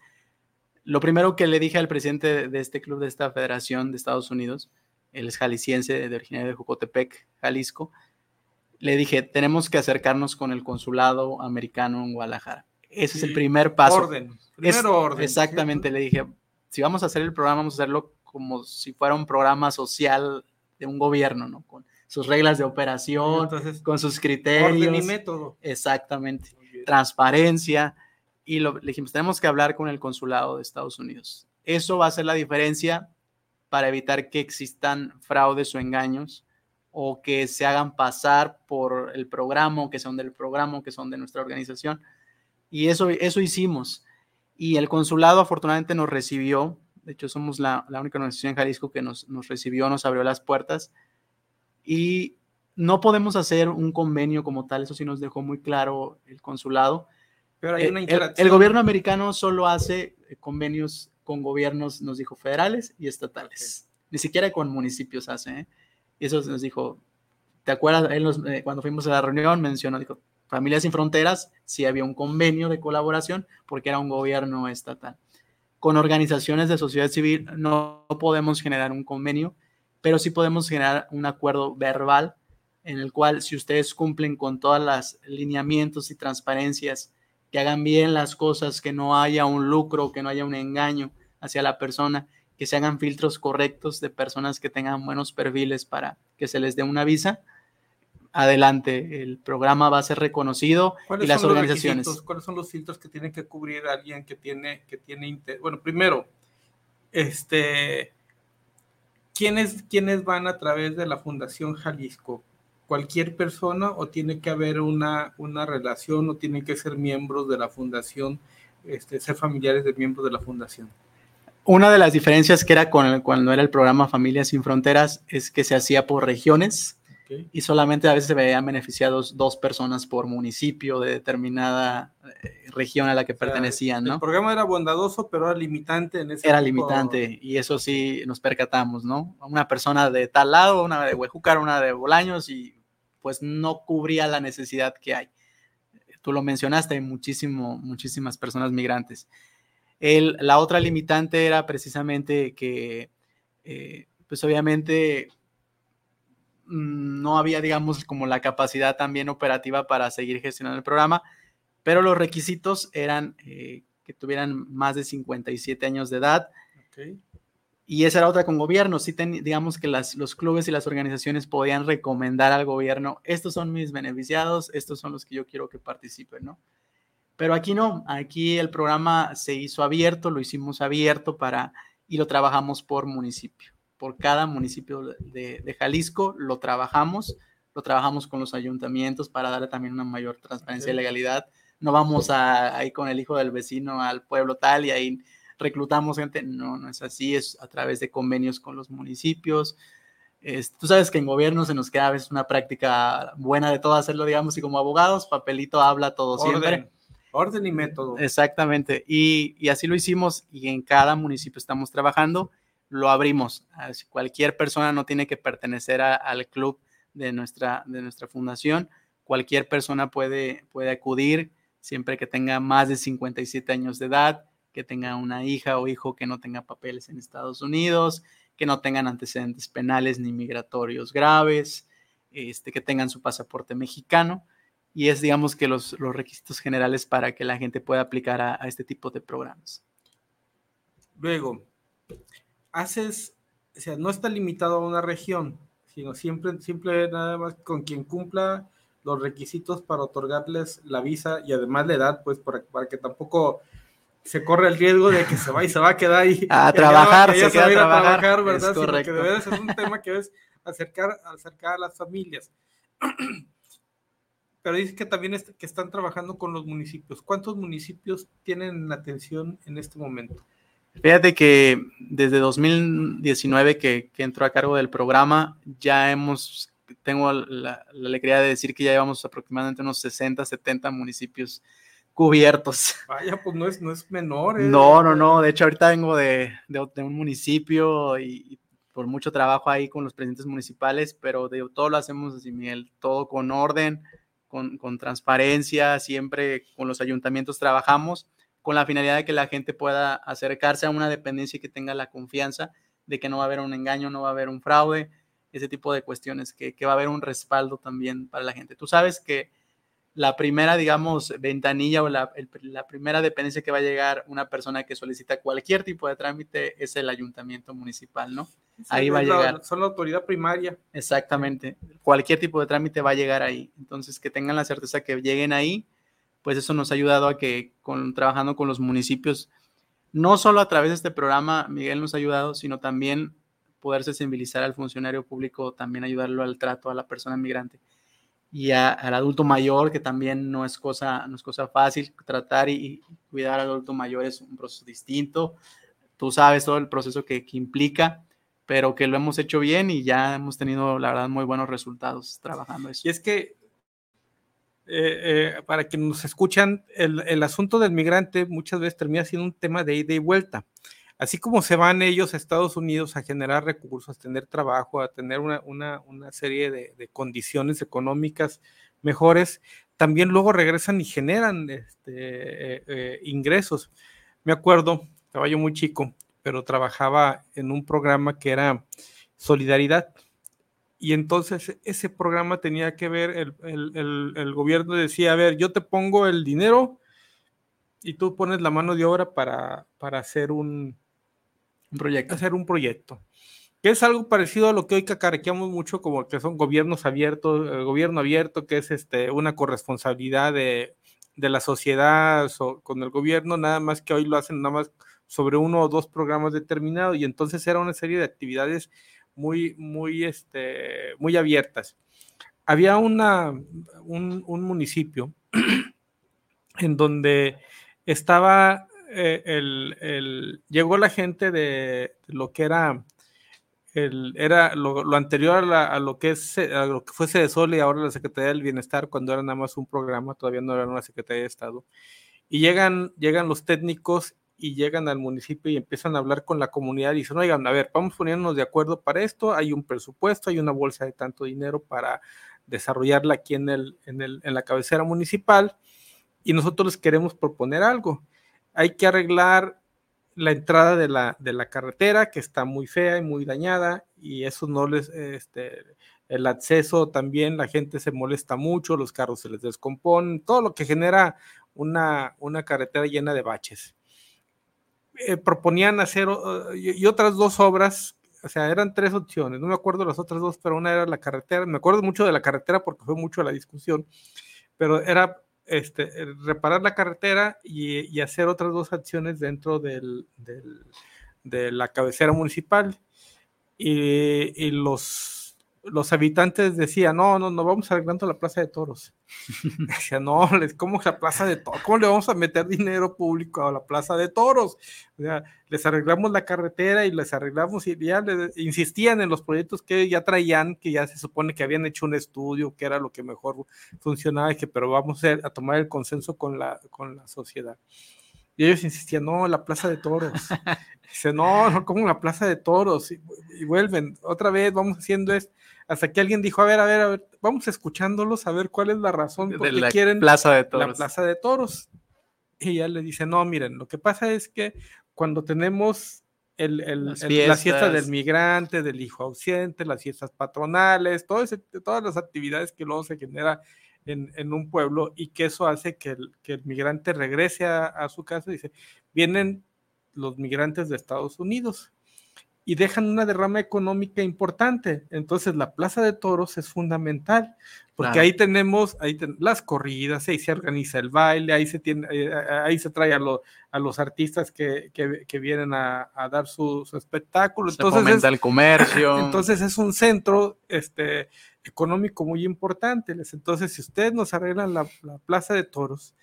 lo primero que le dije al presidente de este club, de esta federación de Estados Unidos, él es jalisciense, de originario de Jocotepec, Jalisco, le dije, tenemos que acercarnos con el consulado americano en Guadalajara. Ese es el primer paso. Orden, primero orden. Exactamente, le dije, si vamos a hacer el programa, vamos a hacerlo como si fuera un programa social de un gobierno, ¿no? Con sus reglas de operación, con sus criterios. Orden y método. Exactamente. Transparencia y lo, le dijimos, tenemos que hablar con el consulado de Estados Unidos. Eso va a ser la diferencia para evitar que existan fraudes o engaños o que se hagan pasar por el programa, o que son del programa, o que son de nuestra organización. Y eso, eso hicimos. Y el consulado afortunadamente nos recibió. De hecho, somos la, la única organización en Jalisco que nos, nos recibió, nos abrió las puertas. Y no podemos hacer un convenio como tal, eso sí nos dejó muy claro el consulado, eh, el, gobierno americano solo hace eh, convenios con gobiernos, nos dijo, federales y estatales. Ni siquiera con municipios hace. ¿eh? Y eso nos dijo, ¿te acuerdas? cuando fuimos a la reunión mencionó, dijo, Familias Sin Fronteras, sí había un convenio de colaboración porque era un gobierno estatal. Con organizaciones de sociedad civil no podemos generar un convenio, pero sí podemos generar un acuerdo verbal en el cual si ustedes cumplen con todas las lineamientos y transparencias que hagan bien las cosas, que no haya un lucro, que no haya un engaño hacia la persona, que se hagan filtros correctos de personas que tengan buenos perfiles para que se les dé una visa. Adelante, el programa va a ser reconocido y las organizaciones. ¿Cuáles son los filtros que tiene que cubrir alguien que tiene, que tiene Bueno, primero, este, ¿quiénes, ¿quiénes van a través de la Fundación Jalisco? cualquier persona o tiene que haber una, una relación o tienen que ser miembros de la fundación, este, ser familiares de miembros de la fundación? Una de las diferencias que era con cuando era el programa Familias sin Fronteras es que se hacía por regiones y solamente a veces se veían beneficiados dos personas por municipio de determinada eh, región a la que pertenecían, ¿no? El programa era bondadoso, pero era limitante en ese Era limitante y eso sí nos percatamos, ¿no? Una persona de tal lado, una de Huejúcar, una de Bolaños y pues no cubría la necesidad que hay. Tú lo mencionaste, hay muchísimo, muchísimas personas migrantes. El, la otra limitante era precisamente que, eh, pues obviamente no había, digamos, como la capacidad también operativa para seguir gestionando el programa, pero los requisitos eran eh, que tuvieran más de 57 años de edad, y esa era otra con gobierno. Sí, digamos que las, los clubes y las organizaciones podían recomendar al gobierno, estos son mis beneficiados, estos son los que yo quiero que participen, ¿no? Pero aquí no, aquí el programa se hizo abierto, lo hicimos abierto para, y lo trabajamos por municipio. Por cada municipio de, de Jalisco lo trabajamos, lo trabajamos con los ayuntamientos para darle también una mayor transparencia y legalidad. No vamos a, ahí con el hijo del vecino al pueblo tal y ahí reclutamos gente. No, no es así, es a través de convenios con los municipios. tú sabes que en gobierno se nos queda a veces una práctica buena de todo hacerlo, digamos, y como abogados, papelito habla todo siempre. Orden y método. Exactamente. Y, y, así lo hicimos y en cada municipio estamos trabajando, lo abrimos. Cualquier persona no tiene que pertenecer al club de nuestra, de nuestra fundación. Cualquier persona puede, puede acudir siempre que tenga más de 57 años de edad, que tenga una hija o hijo que no tenga papeles en Estados Unidos, que no tengan antecedentes penales ni migratorios graves, este, que tengan su pasaporte mexicano. Y es, digamos, que los, los requisitos generales para que la gente pueda aplicar a, este tipo de programas. Luego, haces, o sea, no está limitado a una región, sino siempre, siempre nada más con quien cumpla los requisitos para otorgarles la visa y además la edad, pues para, para que tampoco se corre el riesgo de que se va y se va a quedar ahí a trabajar, se, va a ir a trabajar, ¿verdad? Es correcto. que debe ser un tema que es acercar, acercar a las familias. Pero dice que también que están trabajando con los municipios. ¿Cuántos municipios tienen atención en este momento? Fíjate que desde 2019 que, que entró a cargo del programa, ya hemos, tengo la, la, alegría de decir que ya llevamos aproximadamente unos 60, 70 municipios cubiertos. Vaya, pues no es, no es menor. ¿eh? No, no, no. De hecho, ahorita vengo de, de, de un municipio y, y, por mucho trabajo ahí con los presidentes municipales, pero de, todo lo hacemos así, Miguel, todo con orden, con, con transparencia, siempre con los ayuntamientos trabajamos con la finalidad de que la gente pueda acercarse a una dependencia y que tenga la confianza de que no va a haber un engaño, no va a haber un fraude, ese tipo de cuestiones, que, que va a haber un respaldo también para la gente. Tú sabes que la primera, digamos, ventanilla o la, el, la, primera dependencia que va a llegar una persona que solicita cualquier tipo de trámite es el ayuntamiento municipal, ¿no? Sí, ahí va a llegar. La, son la autoridad primaria. Exactamente. Cualquier tipo de trámite va a llegar ahí. Entonces, que tengan la certeza que lleguen ahí pues eso nos ha ayudado a que con, trabajando con los municipios, no solo a través de este programa, Miguel nos ha ayudado, sino también poder sensibilizar al funcionario público, también ayudarlo al trato a la persona migrante y al adulto mayor, que también no es cosa, no es cosa fácil, tratar y, y, cuidar al adulto mayor es un proceso distinto, tú sabes todo el proceso que, que implica, pero que lo hemos hecho bien y ya hemos tenido, la verdad, muy buenos resultados trabajando eso. Y es que eh, eh, para quienes nos escuchan, el, asunto del migrante muchas veces termina siendo un tema de ida y vuelta. Así como se van ellos a Estados Unidos a generar recursos, a tener trabajo, a tener una, serie de, condiciones económicas mejores, también luego regresan y generan este, eh, ingresos. Me acuerdo, estaba yo muy chico, pero trabajaba en un programa que era Solidaridad y entonces ese programa tenía que ver, el, el, el, el, gobierno decía, a ver, yo te pongo el dinero y tú pones la mano de obra para, para hacer un, un proyecto. Hacer un proyecto. Que es algo parecido a lo que hoy cacarequeamos mucho, como que son gobiernos abiertos, el gobierno abierto, que es este, una corresponsabilidad de, de la sociedad so, con el gobierno, nada más que hoy lo hacen nada más sobre uno o dos programas determinados y entonces era una serie de actividades muy, muy, este, muy abiertas. Había una, un, un municipio en donde estaba eh, el, el, llegó la gente de, lo que era el, era lo, anterior a, la, lo que es a lo que fuese de Sol y ahora la Secretaría del Bienestar cuando era nada más un programa, todavía no era una Secretaría de Estado. Y llegan, llegan los técnicos y llegan al municipio y empiezan a hablar con la comunidad y dicen, oigan, a ver, vamos poniéndonos de acuerdo para esto, hay un presupuesto, hay una bolsa de tanto dinero para desarrollarla aquí en, el, en, el, en la cabecera municipal y nosotros les queremos proponer algo. Hay que arreglar la entrada de la, de la carretera que está muy fea y muy dañada y eso no les, este, el acceso también, la gente se molesta mucho, los carros se les descomponen, todo lo que genera una, una carretera llena de baches eh, proponían hacer uh, y, y, otras dos obras, o sea, eran tres opciones, no me acuerdo las otras dos, pero una era la carretera, me acuerdo mucho de la carretera porque fue mucho la discusión, pero era este, reparar la carretera y, y, hacer otras dos acciones dentro del, del, de la cabecera municipal. Y, y los los habitantes decían, no, no, no vamos arreglando la plaza de toros. Decía, no, ¿cómo la plaza de toros? ¿Cómo le vamos a meter dinero público a la plaza de toros? O sea, les arreglamos la carretera y les arreglamos y ya les, insistían en los proyectos que ya traían, que ya se supone que habían hecho un estudio, que era lo que mejor funcionaba, y que pero vamos a, a tomar el consenso con la, con la sociedad. Y ellos insistían, no, la plaza de toros. Dice, no, no, como la plaza de toros. Y, y, vuelven, otra vez, vamos haciendo esto hasta que alguien dijo, a ver, a ver, a ver, vamos escuchándolos a ver cuál es la razón por qué quieren plaza de toros. la plaza de toros. Y ella le dice, no, miren, lo que pasa es que cuando tenemos el, el, las, el, las, fiestas del migrante, del hijo ausente, las fiestas patronales, todo ese, todas las actividades que luego se genera en, en, un pueblo y que eso hace que el, que el migrante regrese a, a su casa, dice, vienen los migrantes de Estados Unidos y dejan una derrama económica importante. Entonces la Plaza de Toros es fundamental, porque claro. ahí tenemos ahí ten, las corridas, ahí se organiza el baile, ahí se, tiene, eh, ahí se trae a, lo, a los artistas que, que, que vienen a, a, dar su, su espectáculo. Se entonces es, el comercio. Entonces es un centro este, económico muy importante. Entonces si ustedes nos arreglan la, la Plaza de Toros,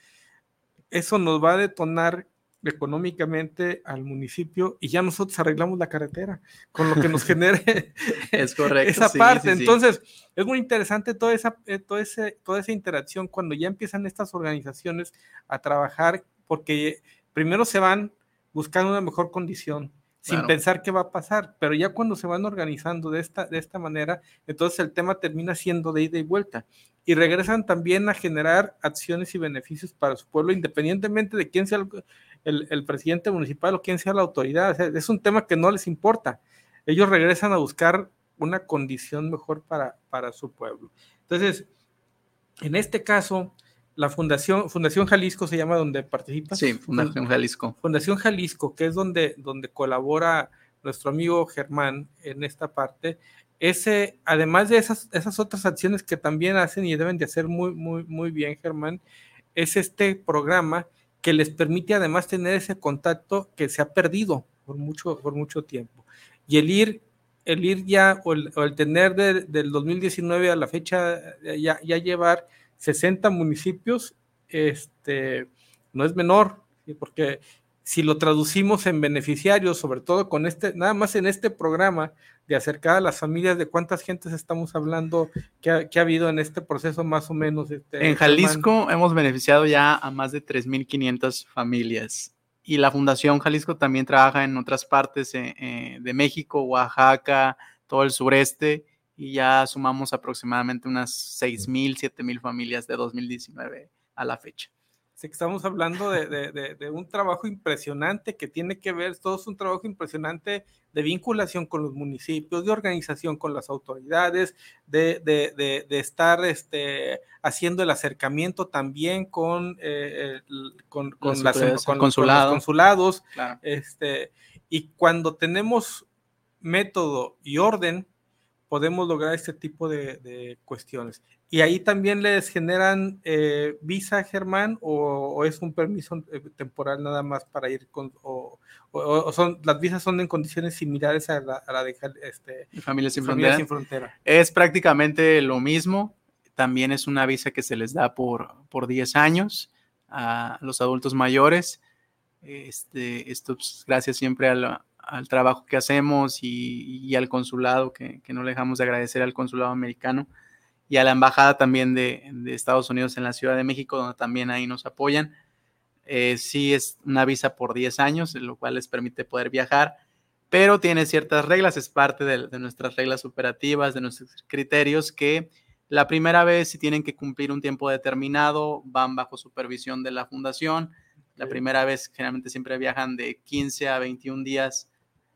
eso nos va a detonar económicamente al municipio y ya nosotros arreglamos la carretera con lo que nos genere es correcto, esa parte. Entonces, es muy interesante toda esa, eh, toda, ese, toda esa interacción cuando ya empiezan estas organizaciones a trabajar porque primero se van buscando una mejor condición sin pensar qué va a pasar, pero ya cuando se van organizando de esta, de esta manera, entonces el tema termina siendo de ida y vuelta. Y regresan también a generar acciones y beneficios para su pueblo, independientemente de quién sea el, presidente municipal o quién sea la autoridad. es un tema que no les importa. Ellos regresan a buscar una condición mejor para, para su pueblo. Entonces, en este caso, la Fundación, Fundación Jalisco se llama donde participa. Sí, Fundación Jalisco. Fundación Jalisco, que es donde, donde colabora nuestro amigo Germán en esta parte. Ese, además de esas, esas otras acciones que también hacen y deben de hacer muy, muy, muy bien, Germán, es este programa que les permite además tener ese contacto que se ha perdido por mucho, por mucho tiempo. Y el ir, el ir ya, o el, tener del 2019 a la fecha, ya, ya llevar 60 municipios, este, no es menor, porque si lo traducimos en beneficiarios, sobre todo con este, nada más en este programa de acercar a las familias, de cuántas gentes estamos hablando que ha, ha habido en este proceso más o menos. Este, en Jalisco hemos beneficiado ya a más de 3.500 familias y la Fundación Jalisco también trabaja en otras partes eh, eh, de México, Oaxaca, todo el sureste y ya sumamos aproximadamente unas 6.000, 7.000 familias de 2019 a la fecha estamos hablando de, un trabajo impresionante que tiene que ver, todo es un trabajo impresionante de vinculación con los municipios, de organización con las autoridades, de, estar este, haciendo el acercamiento también con, eh, con, con, las, con, los consulados. Este, y cuando tenemos método y orden, podemos lograr este tipo de, cuestiones. ¿Y ahí también les generan eh, visa, Germán, o, es un permiso eh, temporal nada más para ir con, o, son, las visas son en condiciones similares a la, de este, Familias sin, frontera? Es prácticamente lo mismo. También es una visa que se les da por, por 10 años a los adultos mayores. Este, esto pues, gracias siempre a la, al trabajo que hacemos y, al consulado, que, no le dejamos de agradecer al consulado americano y a la embajada también de, Estados Unidos en la Ciudad de México, donde también ahí nos apoyan. Eh, sí es una visa por 10 años, lo cual les permite poder viajar, pero tiene ciertas reglas, es parte de, de nuestras reglas operativas, de nuestros criterios, que la primera vez si tienen que cumplir un tiempo determinado, van bajo supervisión de la fundación. La primera vez generalmente siempre viajan de 15 a 21 días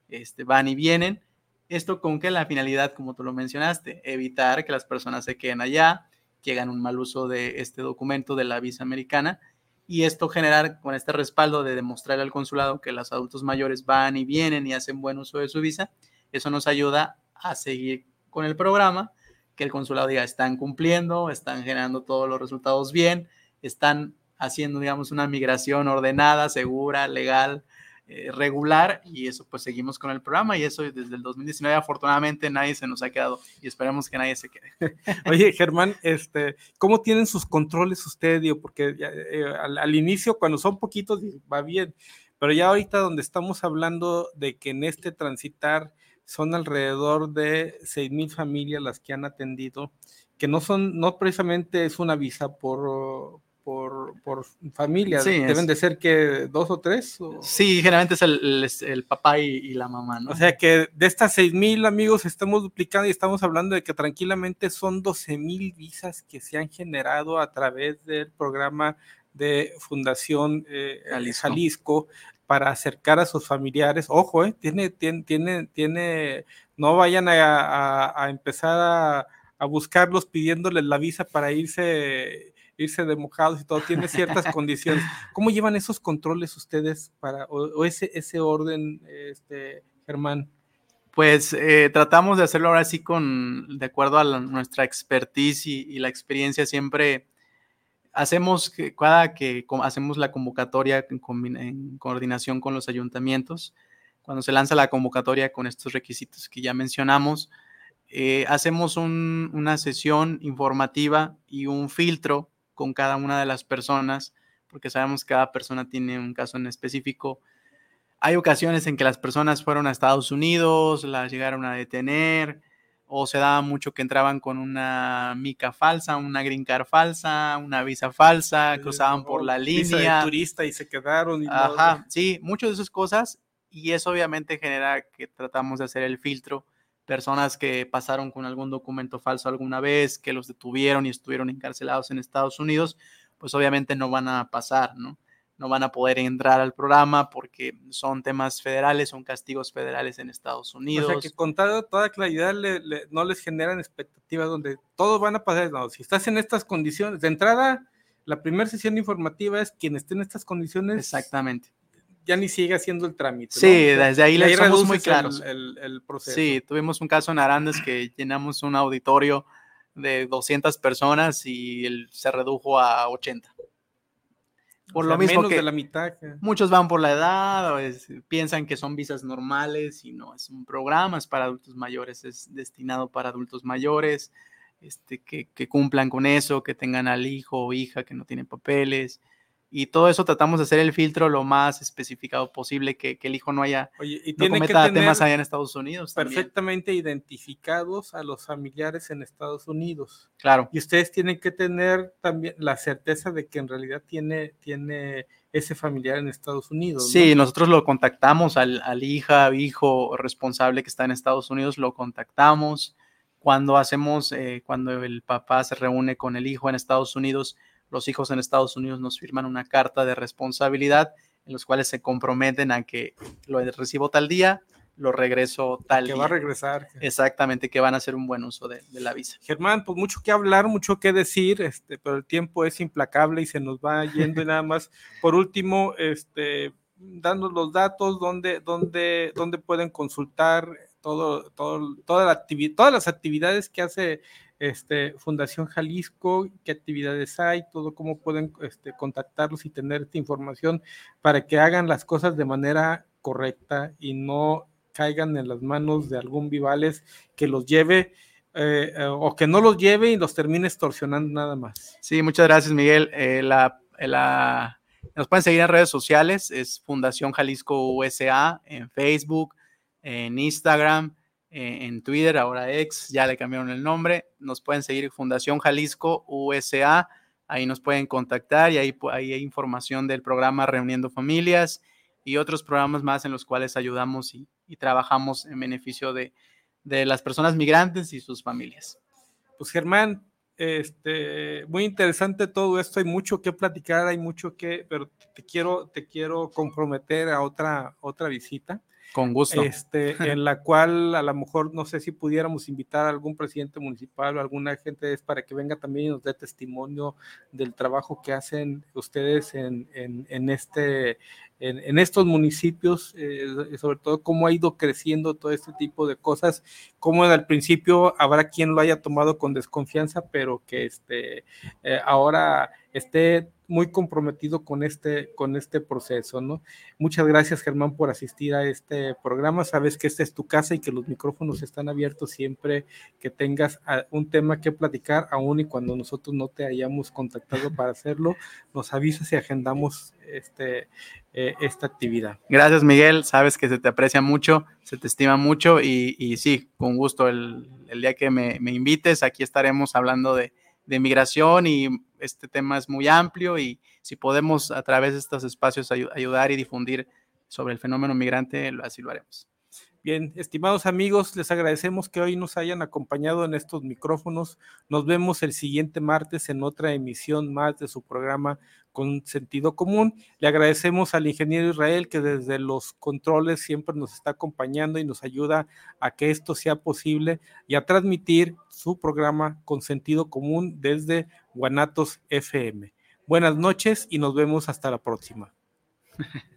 este, van y vienen. Esto con que la finalidad, como tú lo mencionaste, evitar que las personas se queden allá, que hagan un mal uso de este documento de la visa americana y esto generar con este respaldo de demostrar al consulado que los adultos mayores van y vienen y hacen buen uso de su visa, eso nos ayuda a seguir con el programa, que el consulado diga, están cumpliendo, están generando todos los resultados bien, están haciendo, digamos, una migración ordenada, segura, legal, eh, regular y eso pues seguimos con el programa y eso desde el 2019 afortunadamente nadie se nos ha quedado y esperamos que nadie se quede. Oye Germán, este, ¿cómo tienen sus controles ustedes? porque eh, al, inicio cuando son poquitos va bien, pero ya ahorita donde estamos hablando de que en este transitar son alrededor de 6 mil familias las que han atendido, que no son, no precisamente es una visa por, por, por familia. Deben de ser que dos o tres. Sí, generalmente es el, papá y, la mamá, ¿no? O sea que de estas seis mil amigos estamos duplicando y estamos hablando de que tranquilamente son 12 mil visas que se han generado a través del programa de Fundación eh, Jalisco. para acercar a sus familiares. Ojo, eh, tiene, tiene, tiene, tiene, no vayan a, a empezar a, a buscarlos pidiéndoles la visa para irse irse de mojados y todo, tiene ciertas condiciones. ¿Cómo llevan esos controles ustedes para, o, ese, ese orden, este, Germán? Pues eh, tratamos de hacerlo ahora sí con, de acuerdo a nuestra expertise y, la experiencia, siempre hacemos que cada que hacemos la convocatoria en, coordinación con los ayuntamientos, cuando se lanza la convocatoria con estos requisitos que ya mencionamos, eh, hacemos una sesión informativa y un filtro con cada una de las personas porque sabemos que cada persona tiene un caso en específico. Hay ocasiones en que las personas fueron a Estados Unidos, las llegaron a detener, o se daba mucho que entraban con una mica falsa, una green card falsa, una visa falsa, cruzaban por la línea. De turista y se quedaron. Y Ajá, sí, muchas de esas cosas. Y eso obviamente genera que tratamos de hacer el filtro. Personas que pasaron con algún documento falso alguna vez, que los detuvieron y estuvieron encarcelados en Estados Unidos, pues obviamente no van a pasar, ¿no? no van a poder entrar al programa porque son temas federales, son castigos federales en Estados Unidos. O sea que con toda, claridad no les generan expectativas donde todos van a pasar. No, si estás en estas condiciones, de entrada, la primera sesión informativa es quien esté en estas condiciones. Exactamente. Ya ni sigue haciendo el trámite. Sí, desde ahí le somos muy claros. El, proceso. Sí, tuvimos un caso en Arandas que llenamos un auditorio de 200 personas y se redujo a 80 por lo mismo que de la mitad. Muchos van por la edad, piensan que son visas normales y no, es un programa, es para adultos mayores, es destinado para adultos mayores, este, que, que cumplan con eso, que tengan al hijo o hija que no tiene papeles, y todo eso tratamos de hacer el filtro lo más especificado posible, que, el hijo no haya Oye, y tiene que temas allá en Estados Unidos. Perfectamente identificados a los familiares en Estados Unidos. Claro. Y ustedes tienen que tener también la certeza de que en realidad tiene, tiene ese familiar en Estados Unidos. Sí, nosotros lo contactamos al, al hija, hijo responsable que está en Estados Unidos, lo contactamos. Cuando hacemos, eh, cuando el papá se reúne con el hijo en Estados Unidos, los hijos en Estados Unidos nos firman una carta de responsabilidad en los cuales se comprometen a que lo recibo tal día, lo regreso tal que día. va a regresar. Exactamente, que van a hacer un buen uso de, la visa. Germán, pues mucho que hablar, mucho que decir, este, pero el tiempo es implacable y se nos va yendo y nada más. Por último, este, dando los datos, donde, donde, donde pueden consultar todo, todo, toda la todas las actividades que hace este, Fundación Jalisco, qué actividades hay, todo cómo pueden este, contactarlos y tener esta información para que hagan las cosas de manera correcta y no caigan en las manos de algún Vivales que los lleve eh, eh, o que no los lleve y los termine extorsionando nada más. Sí, muchas gracias Miguel. Eh, nos pueden seguir en redes sociales, es Fundación Jalisco USA en Facebook, en Instagram, eh, en Twitter, ahora ex, ya le cambiaron el nombre. Nos pueden seguir Fundación Jalisco USA, ahí nos pueden contactar y ahí, hay información del programa Reuniendo Familias y otros programas más en los cuales ayudamos y, trabajamos en beneficio de, las personas migrantes y sus familias. Pues Germán, este, muy interesante todo esto, hay mucho que platicar, hay mucho que, pero te quiero, te quiero comprometer a otra, otra visita. Con gusto. Este, en la cual a lo mejor no sé si pudiéramos invitar a algún presidente municipal o alguna gente para que venga también y nos dé testimonio del trabajo que hacen ustedes en, en, este, en, estos municipios, eh, sobre todo cómo ha ido creciendo todo este tipo de cosas, cómo al principio habrá quien lo haya tomado con desconfianza, pero que este, eh, ahora esté muy comprometido con este, con este proceso, ¿no? Muchas gracias, Germán, por asistir a este programa. Sabes que esta es tu casa y que los micrófonos están abiertos siempre que tengas ah, un tema que platicar, aún y cuando nosotros no te hayamos contactado para hacerlo, nos avisas y agendamos este, eh, esta actividad. Gracias, Miguel. Sabes que se te aprecia mucho, se te estima mucho y, sí, con gusto, el, día que me, me invites, aquí estaremos hablando de de migración y este tema es muy amplio y si podemos a través de estos espacios ayudar y difundir sobre el fenómeno migrante, así lo haremos. Bien, estimados amigos, les agradecemos que hoy nos hayan acompañado en estos micrófonos. Nos vemos el siguiente martes en otra emisión más de su programa con sentido común. Le agradecemos al ingeniero Israel que desde los controles siempre nos está acompañando y nos ayuda a que esto sea posible y a transmitir su programa con sentido común desde Guanatos FM. Buenas noches y nos vemos hasta la próxima.